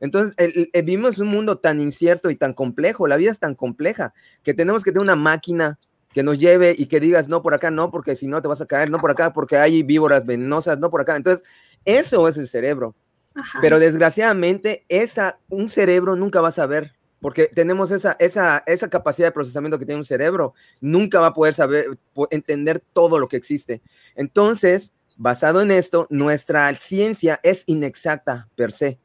Entonces, el, el, vivimos un mundo tan incierto y tan complejo, la vida es tan compleja, que tenemos que tener una máquina que nos lleve y que digas, no, por acá no, porque si no te vas a caer, no por acá, porque hay víboras venenosas, no por acá. Entonces, eso es el cerebro. Ajá. Pero desgraciadamente, esa, un cerebro nunca va a saber, porque tenemos esa, esa, esa capacidad de procesamiento que tiene un cerebro, nunca va a poder saber, entender todo lo que existe. Entonces, basado en esto, nuestra ciencia es inexacta per se.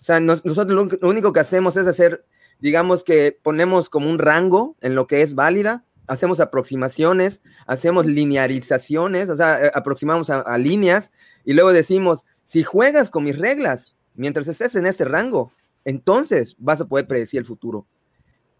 O sea, nos, nosotros lo, lo, único que hacemos es hacer, digamos que ponemos como un rango en lo que es válida, hacemos aproximaciones, hacemos linearizaciones, o sea, eh, aproximamos a, a, líneas y luego decimos, si juegas con mis reglas mientras estés en este rango, entonces vas a poder predecir el futuro.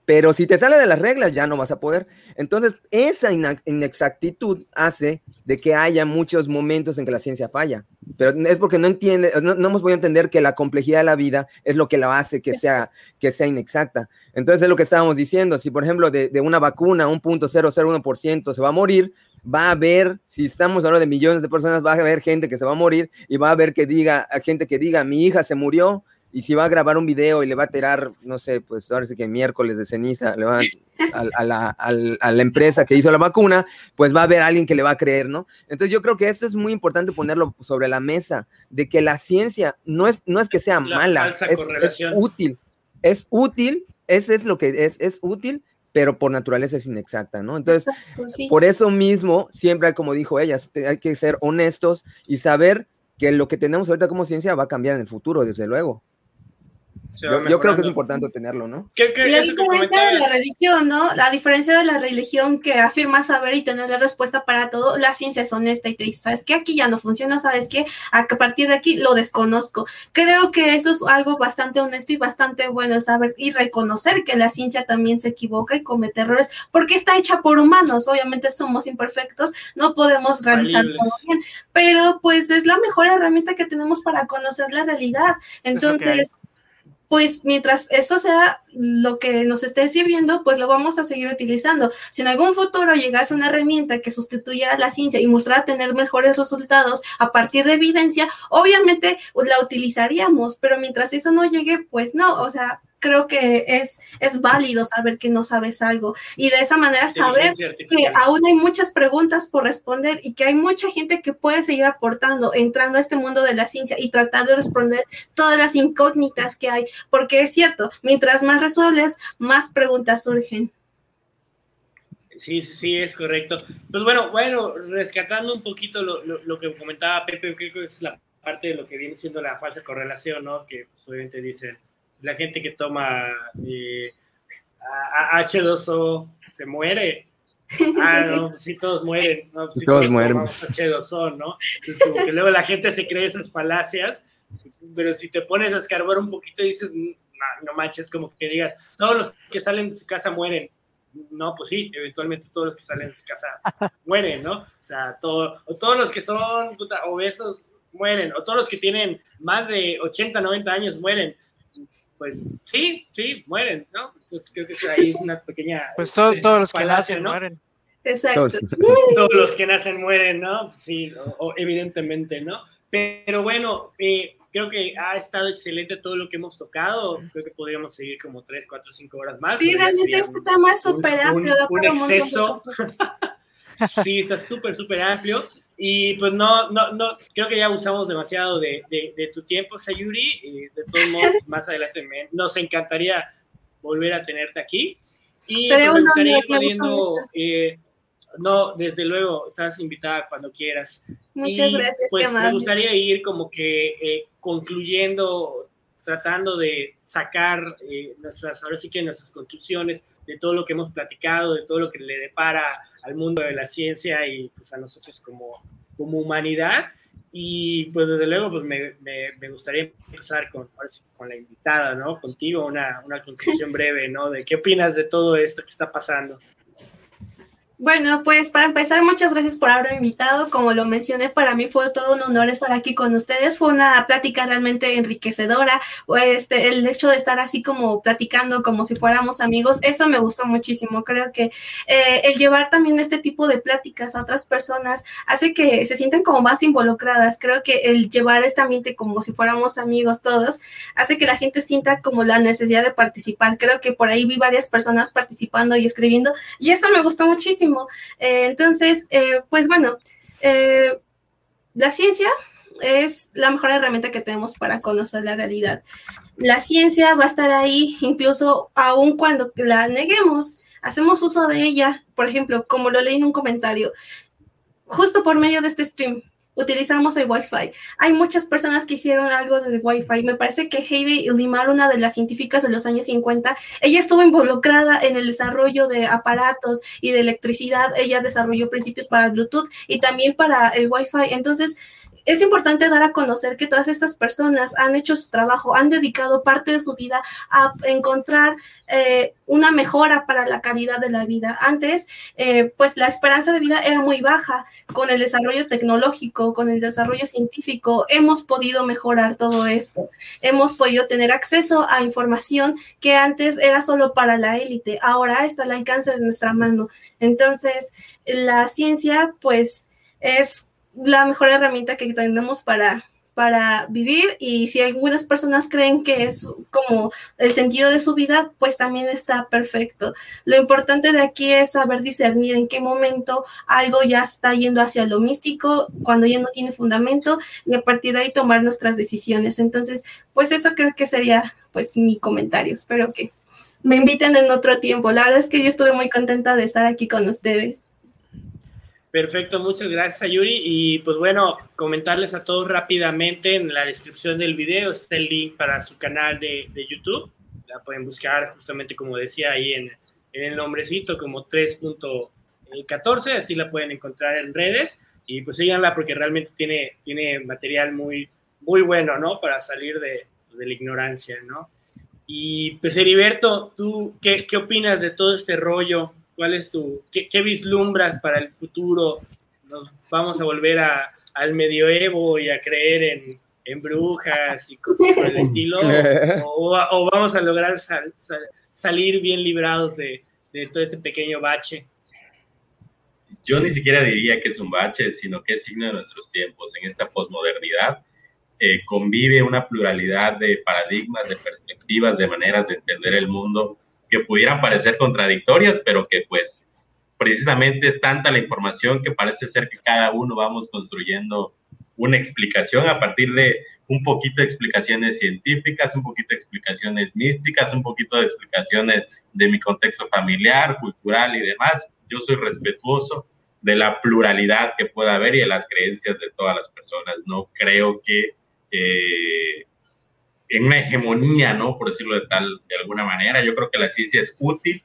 Pero si te sale de las reglas, ya no vas a poder. Entonces, esa inexactitud hace de que haya muchos momentos en que la ciencia falla. Pero es porque no entiende, no, no hemos podido entender que la complejidad de la vida es lo que la hace que sea, que sea inexacta. Entonces, es lo que estábamos diciendo. Si, por ejemplo, de, de una vacuna, un punto 001% se va a morir, va a haber, si estamos hablando de millones de personas, va a haber gente que se va a morir y va a haber que diga, gente que diga, mi hija se murió, y si va a grabar un video y le va a tirar, no sé, pues ahora sí que miércoles de ceniza, le va a, a, la, a, a, la, empresa que hizo la vacuna, pues va a haber alguien que le va a creer, ¿no? Entonces yo creo que esto es muy importante ponerlo sobre la mesa, de que la ciencia no es, no es que sea la mala, es, es, útil, es útil, ese es lo que es, es útil, pero por naturaleza es inexacta, ¿no? Entonces, Exacto, sí. por eso mismo, siempre, como dijo ella, hay que ser honestos y saber que lo que tenemos ahorita como ciencia va a cambiar en el futuro, desde luego. Yo, yo, creo que es importante tenerlo, ¿no? ¿Qué, qué, la diferencia de la religión, ¿no? La diferencia de la religión que afirma saber y tener la respuesta para todo, la ciencia es honesta y te dice, ¿sabes qué? Aquí ya no funciona, ¿sabes qué? A partir de aquí lo desconozco. Creo que eso es algo bastante honesto y bastante bueno saber y reconocer que la ciencia también se equivoca y comete errores, porque está hecha por humanos, obviamente somos imperfectos, no podemos realizar todo bien, pero pues es la mejor herramienta que tenemos para conocer la realidad. Entonces pues mientras eso sea lo que nos esté sirviendo, pues lo vamos a seguir utilizando. Si en algún futuro llegase una herramienta que sustituyera la ciencia y mostrara tener mejores resultados a partir de evidencia, obviamente la utilizaríamos, pero mientras eso no llegue, pues no, o sea, creo que es, es válido saber que no sabes algo y de esa manera saber que aún hay muchas preguntas por responder y que hay mucha gente que puede seguir aportando, entrando a este mundo de la ciencia y tratar de responder todas las incógnitas que hay, porque es cierto, mientras más resuelves, más preguntas surgen. Sí, sí, es correcto. Pues bueno, bueno, rescatando un poquito lo, lo, que comentaba Pepe, creo que es la parte de lo que viene siendo la falsa correlación, ¿no? Que pues, obviamente dicen, la gente que toma eh, H2O se muere. Ah, no, pues sí, todos mueren. ¿no? Pues todos, mueren. H2O, ¿no? como que luego la gente se cree esas falacias, pero si te pones a escarbar un poquito y dices, no, no manches, como que digas, todos los que salen de su casa mueren no, pues sí, eventualmente todos los que salen de su casa mueren, ¿no? O sea, todo, o todos los que son obesos mueren, o todos los que tienen más de 80, 90 años mueren. Pues sí, sí, mueren, ¿no? Entonces creo que ahí es una pequeña... Pues todos, todos los que nacen mueren. Exacto. Todos, los que nacen mueren, ¿no? Sí, evidentemente, ¿no? Pero bueno, eh, creo que ha estado excelente todo lo que hemos tocado. Creo que podríamos seguir como 3, 4, 5 horas más. Sí, realmente este tema es súper amplio. Un, exceso. sí, está súper, súper amplio. Y pues no, no, no, creo que ya usamos demasiado de, de, tu tiempo, Sayuri. Y de todos modos, más adelante nos encantaría volver a tenerte aquí. Y pues, me gustaría poniendo no, desde luego, estás invitada cuando quieras. Muchas gracias, pues, Me gustaría ir como que eh, concluyendo, tratando de sacar eh, nuestras, ahora sí que nuestras conclusiones de todo lo que hemos platicado, de todo lo que le depara al mundo de la ciencia y pues a nosotros como, como humanidad. Y pues desde luego pues me, me, gustaría empezar con, con la invitada, ¿no? Contigo, una, una conclusión breve, ¿no? De qué opinas de todo esto que está pasando. Bueno, pues para empezar, muchas gracias por haberme invitado. Como lo mencioné, para mí fue todo un honor estar aquí con ustedes. Fue una plática realmente enriquecedora. Este, el hecho de estar así como platicando como si fuéramos amigos, eso me gustó muchísimo. Creo que eh, el llevar también este tipo de pláticas a otras personas hace que se sientan como más involucradas. Creo que el llevar este ambiente como si fuéramos amigos todos hace que la gente sienta como la necesidad de participar. Creo que por ahí vi varias personas participando y escribiendo y eso me gustó muchísimo. Eh, entonces, eh, pues bueno, eh, la ciencia es la mejor herramienta que tenemos para conocer la realidad. La ciencia va a estar ahí incluso aun cuando la neguemos, hacemos uso de ella, por ejemplo, como lo leí en un comentario, justo por medio de este stream, utilizamos el Wi-Fi. Hay muchas personas que hicieron algo del Wi-Fi. Me parece que Heidi Limar, una de las científicas de los años 50, ella estuvo involucrada en el desarrollo de aparatos y de electricidad. Ella desarrolló principios para Bluetooth y también para el Wi-Fi. Entonces, es importante dar a conocer que todas estas personas han hecho su trabajo, han dedicado parte de su vida a encontrar eh, una mejora para la calidad de la vida. Antes, eh, pues la esperanza de vida era muy baja. Con el desarrollo tecnológico, con el desarrollo científico, hemos podido mejorar todo esto. Hemos podido tener acceso a información que antes era solo para la élite. Ahora está al alcance de nuestra mano. Entonces, la ciencia, pues, es la mejor herramienta que tenemos para, para vivir y si algunas personas creen que es como el sentido de su vida, pues también está perfecto. Lo importante de aquí es saber discernir en qué momento algo ya está yendo hacia lo místico, cuando ya no tiene fundamento y a partir de ahí tomar nuestras decisiones. Entonces, pues eso creo que sería pues mi comentario. Espero que me inviten en otro tiempo. La verdad es que yo estuve muy contenta de estar aquí con ustedes. Perfecto, muchas gracias Yuri. Y pues bueno, comentarles a todos rápidamente en la descripción del video está el link para su canal de, de YouTube. La pueden buscar justamente como decía ahí en, en el nombrecito como 3.14, así la pueden encontrar en redes. Y pues síganla porque realmente tiene, tiene material muy, muy bueno, ¿no? Para salir de, de la ignorancia, ¿no? Y pues Heriberto, ¿tú qué, qué opinas de todo este rollo ¿Cuál es tu, qué, vislumbras para el futuro? ¿Nos vamos a volver a, al medioevo y a creer en, brujas y cosas por el estilo? ¿O, vamos a lograr salir bien librados de, todo este pequeño bache? Yo ni siquiera diría que es un bache, sino que es signo de nuestros tiempos. En esta posmodernidad, eh, convive una pluralidad de paradigmas, de perspectivas, de maneras de entender el mundo que pudieran parecer contradictorias, pero que pues precisamente es tanta la información que parece ser que cada uno vamos construyendo una explicación a partir de un poquito de explicaciones científicas, un poquito de explicaciones místicas, un poquito de explicaciones de mi contexto familiar, cultural y demás. Yo soy respetuoso de la pluralidad que pueda haber y de las creencias de todas las personas. No creo que eh, en una hegemonía, ¿no? Por decirlo de tal, de alguna manera. Yo creo que la ciencia es útil,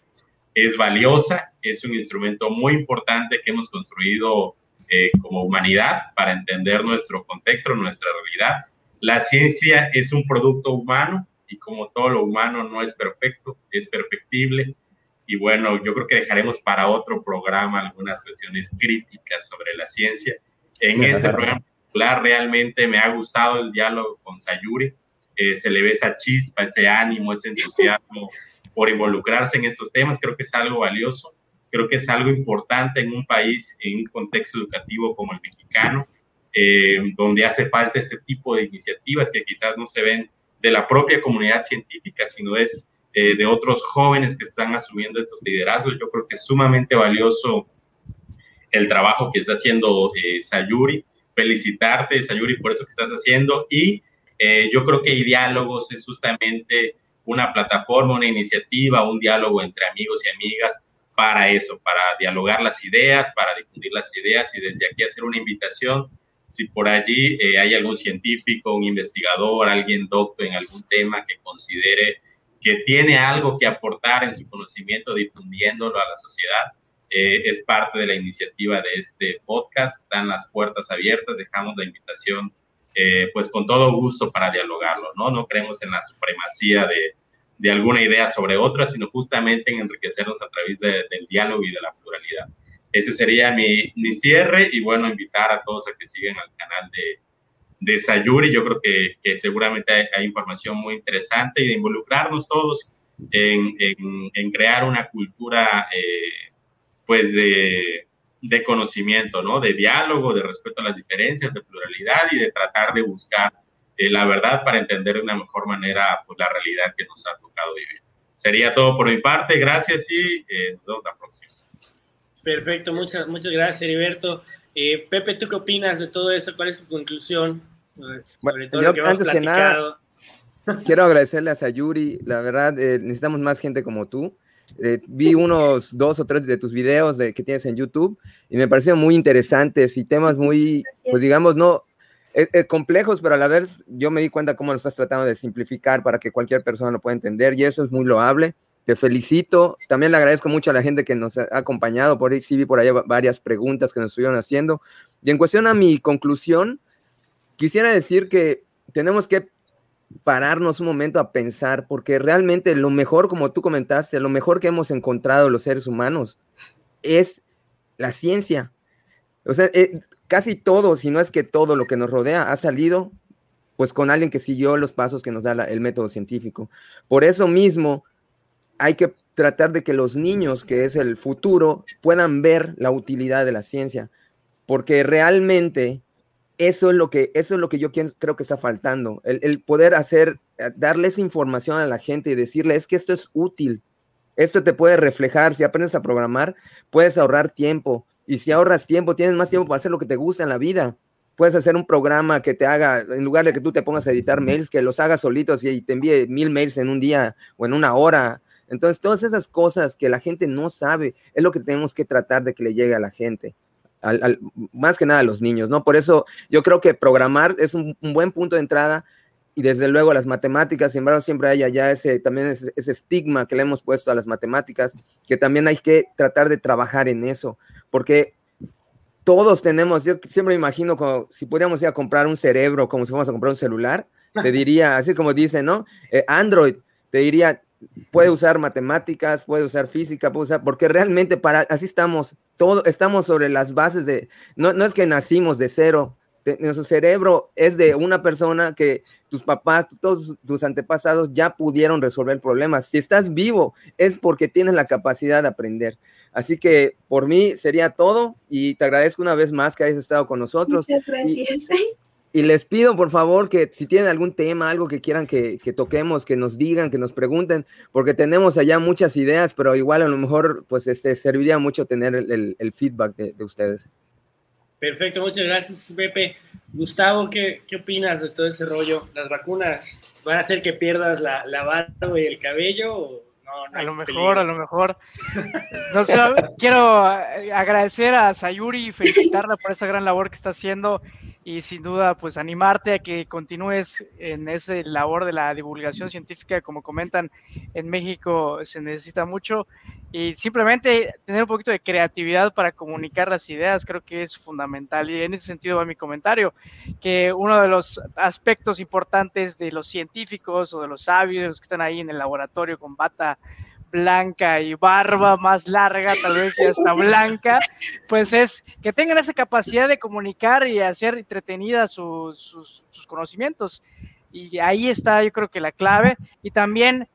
es valiosa, es un instrumento muy importante que hemos construido eh, como humanidad para entender nuestro contexto, nuestra realidad. La ciencia es un producto humano y como todo lo humano no es perfecto, es perfectible. Y bueno, yo creo que dejaremos para otro programa algunas cuestiones críticas sobre la ciencia. En este programa realmente me ha gustado el diálogo con Sayuri. Se le ve esa chispa, ese ánimo, ese entusiasmo por involucrarse en estos temas. Creo que es algo valioso creo que es algo importante en un país, en un contexto educativo como el mexicano, eh, donde hace falta este tipo de iniciativas que quizás no se ven de la propia comunidad científica, sino es eh, de otros jóvenes que están asumiendo estos liderazgos. Yo creo que es sumamente valioso el trabajo que está haciendo eh, Sayuri. Felicitarte, Sayuri, por eso que estás haciendo. Y yo creo que Diálogos es justamente una plataforma, una iniciativa, un diálogo entre amigos y amigas para eso, para dialogar las ideas, para difundir las ideas y desde aquí hacer una invitación. Si por allí eh, hay algún científico, un investigador, alguien doctor en algún tema que considere que tiene algo que aportar en su conocimiento difundiéndolo a la sociedad, eh, es parte de la iniciativa de este podcast. Están las puertas abiertas, dejamos la invitación pues con todo gusto para dialogarlo, ¿no? No creemos en la supremacía de, de alguna idea sobre otra, sino justamente en enriquecernos a través del diálogo y de la pluralidad. Ese sería mi, mi, cierre y bueno, invitar a todos a que sigan al canal de, de Sayuri. Yo creo que, que seguramente hay, información muy interesante y de involucrarnos todos en, en, crear una cultura eh, pues de, de conocimiento, ¿no? De diálogo, de respeto a las diferencias, de pluralidad y de tratar de buscar eh, la verdad para entender de una mejor manera pues, la realidad que nos ha tocado vivir. Sería todo por mi parte, gracias y eh, nos vemos la próxima. Perfecto, muchas, muchas gracias Heriberto. Eh, Pepe, ¿tú qué opinas de todo eso? ¿Cuál es tu conclusión? Sobre todo yo que antes que nada quiero agradecerle a Sayuri, la verdad necesitamos más gente como tú. Vi unos dos o tres de tus videos de, que tienes en YouTube y me parecieron muy interesantes y temas muy, pues digamos, no, complejos, pero a la vez yo me di cuenta cómo lo estás tratando de simplificar para que cualquier persona lo pueda entender y eso es muy loable. Te felicito. También le agradezco mucho a la gente que nos ha acompañado. Por ahí sí vi por ahí varias preguntas que nos estuvieron haciendo. Y en cuestión a mi conclusión, quisiera decir que tenemos que pararnos un momento a pensar, porque realmente lo mejor, como tú comentaste, lo mejor que hemos encontrado los seres humanos es la ciencia. O sea, eh, casi todo, si no es que todo lo que nos rodea ha salido pues con alguien que siguió los pasos que nos da el método científico. Por eso mismo hay que tratar de que los niños, que es el futuro, puedan ver la utilidad de la ciencia, porque realmente eso es lo que, eso es lo que yo creo que está faltando, el, el poder hacer, eh, darles información a la gente y decirle, es que esto es útil, esto te puede reflejar, si aprendes a programar, puedes ahorrar tiempo, y si ahorras tiempo, tienes más tiempo para hacer lo que te gusta en la vida. Puedes hacer un programa que te haga, en lugar de que tú te pongas a editar mails, que los hagas solitos y te envíe mil mails en un día o en una hora. Entonces, todas esas cosas que la gente no sabe, es lo que tenemos que tratar de que le llegue a la gente. Al, más que nada a los niños, ¿no? Por eso yo creo que programar es un, buen punto de entrada y desde luego las matemáticas, sin embargo, siempre hay allá ese, también ese, ese, estigma que le hemos puesto a las matemáticas, que también hay que tratar de trabajar en eso, porque todos tenemos, yo siempre me imagino como si pudiéramos ir a comprar un cerebro como si fuéramos a comprar un celular, te diría, así como dice, ¿no? Eh, Android, te diría, puede usar matemáticas, puede usar física, puede usar, porque realmente para, así estamos, todo, estamos sobre las bases de, no, no es que nacimos de cero, nuestro cerebro es de una persona que tus papás, todos tus antepasados ya pudieron resolver problemas. Si estás vivo es porque tienes la capacidad de aprender. Así que por mí sería todo y te agradezco una vez más que hayas estado con nosotros. Muchas gracias. Y les pido, por favor, que si tienen algún tema, algo que quieran que, toquemos, que nos digan, que nos pregunten, porque tenemos allá muchas ideas, pero igual a lo mejor, pues, este, serviría mucho tener el, feedback de, ustedes. Perfecto, muchas gracias, Pepe. Gustavo, ¿qué, ¿qué, opinas de todo ese rollo? ¿Las vacunas van a hacer que pierdas la, la barba y el cabello? a lo mejor, a lo mejor. quiero eh, agradecer a Sayuri y felicitarla por esa gran labor que está haciendo y sin duda pues animarte a que continúes en esa labor de la divulgación científica, como comentan en México se necesita mucho. Y simplemente tener un poquito de creatividad para comunicar las ideas creo que es fundamental. Y en ese sentido va mi comentario, que uno de los aspectos importantes de los científicos o de los sabios que están ahí en el laboratorio con bata blanca y barba más larga, tal vez ya está blanca, pues es que tengan esa capacidad de comunicar y hacer entretenidas sus, sus, conocimientos. Y ahí está yo creo que la clave. Y también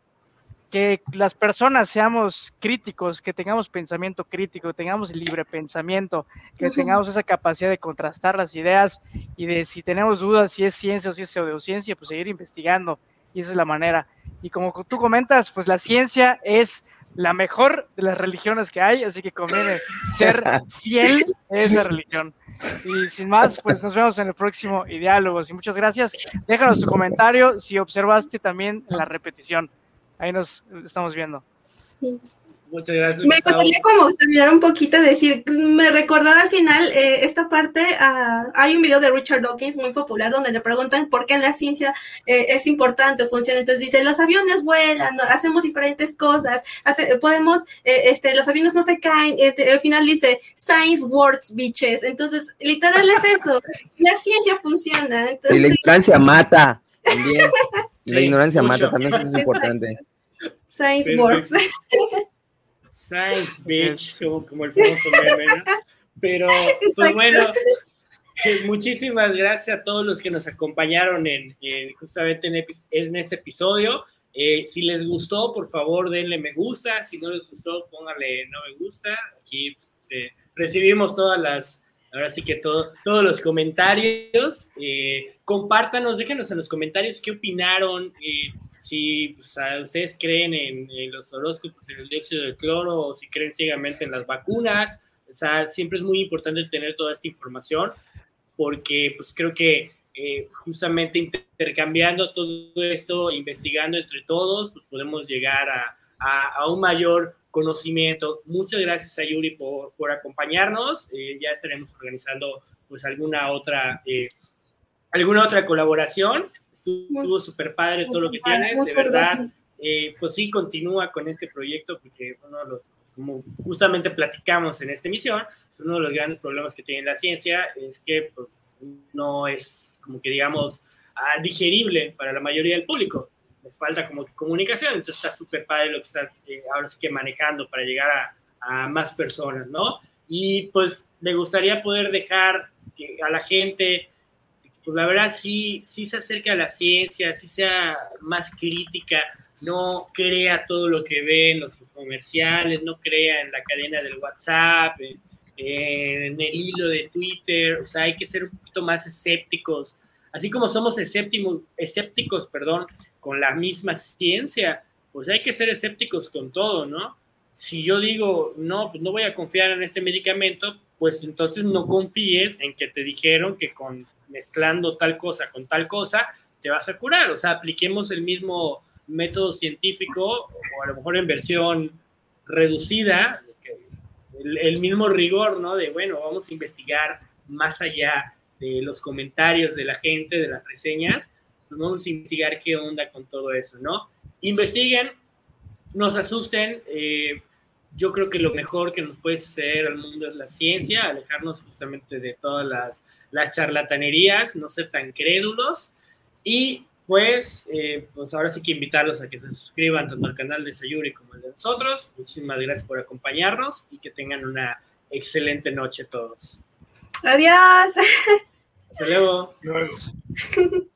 que las personas seamos críticos, que tengamos pensamiento crítico, tengamos libre pensamiento, que tengamos esa capacidad de contrastar las ideas y de si tenemos dudas si es ciencia o si es pseudociencia, pues seguir investigando y esa es la manera. Y como tú comentas, pues la ciencia es la mejor de las religiones que hay, así que conviene ser fiel a esa religión. Y sin más, pues nos vemos en el próximo Diálogos. Y muchas gracias. Déjanos tu comentario si observaste también la repetición. Ahí nos estamos viendo. Sí. Muchas gracias. Me gustaría como terminar un poquito, decir, me recordaba al final eh, esta parte, uh, hay un video de Richard Dawkins muy popular donde le preguntan por qué la ciencia eh, es importante o funciona. Entonces dice, los aviones vuelan, hacemos diferentes cosas, hace, podemos, eh, este, los aviones no se caen. al final dice, science works, bitches. Entonces, literal es eso, la ciencia funciona. y la ignorancia mata también. la ignorancia mata, también eso es importante. Science works. Science Beach, como, el famoso meme, ¿no? Pero, pues bueno, eh, muchísimas gracias a todos los que nos acompañaron en, justamente en, este episodio. Eh, si les gustó, por favor, denle me gusta. Si no les gustó, pónganle no me gusta. Aquí pues, recibimos todas las, ahora sí que todo, todos los comentarios. Eh, compártanos, déjenos en los comentarios qué opinaron si pues, ustedes creen en, los horóscopos, en el dióxido de cloro, o si creen ciegamente en las vacunas. O sea, siempre es muy importante tener toda esta información, porque pues creo que eh, justamente intercambiando todo esto, investigando entre todos, pues podemos llegar a, a, un mayor conocimiento. Muchas gracias a Yuri por, por acompañarnos. Eh, ya estaremos organizando pues alguna otra eh, alguna otra colaboración. Estuvo súper padre todo lo que tienes, de verdad. Eh, pues sí, continúa con este proyecto porque uno de los, como justamente platicamos en esta emisión, uno de los grandes problemas que tiene la ciencia es que pues, no es como que digamos ah, digerible para la mayoría del público. Les falta como comunicación, entonces está súper padre lo que estás eh, ahora sí que manejando para llegar a, a, más personas, ¿no? Y pues me gustaría poder dejar que a la gente pues la verdad sí, sí se acerca a la ciencia, sí sea más crítica, no crea todo lo que ve en los comerciales, no crea en la cadena del WhatsApp, en, el hilo de Twitter, o sea, hay que ser un poquito más escépticos, así como somos escépticos, escépticos perdón, con la misma ciencia, pues hay que ser escépticos con todo, ¿no? Si yo digo, no, pues no voy a confiar en este medicamento, pues entonces no confíes en que te dijeron que con mezclando tal cosa con tal cosa, te vas a curar. O sea, apliquemos el mismo método científico o a lo mejor en versión reducida, el, mismo rigor, ¿no? De, bueno, vamos a investigar más allá de los comentarios de la gente, de las reseñas, pues vamos a investigar qué onda con todo eso, ¿no? Investiguen, nos asusten. Eh, yo creo que lo mejor que nos puede hacer al mundo es la ciencia, alejarnos justamente de todas las las charlatanerías, no ser tan crédulos y pues, eh, pues ahora sí que invitarlos a que se suscriban tanto al canal de Sayuri como el de nosotros. Muchísimas gracias por acompañarnos y que tengan una excelente noche todos. Adiós. Hasta luego.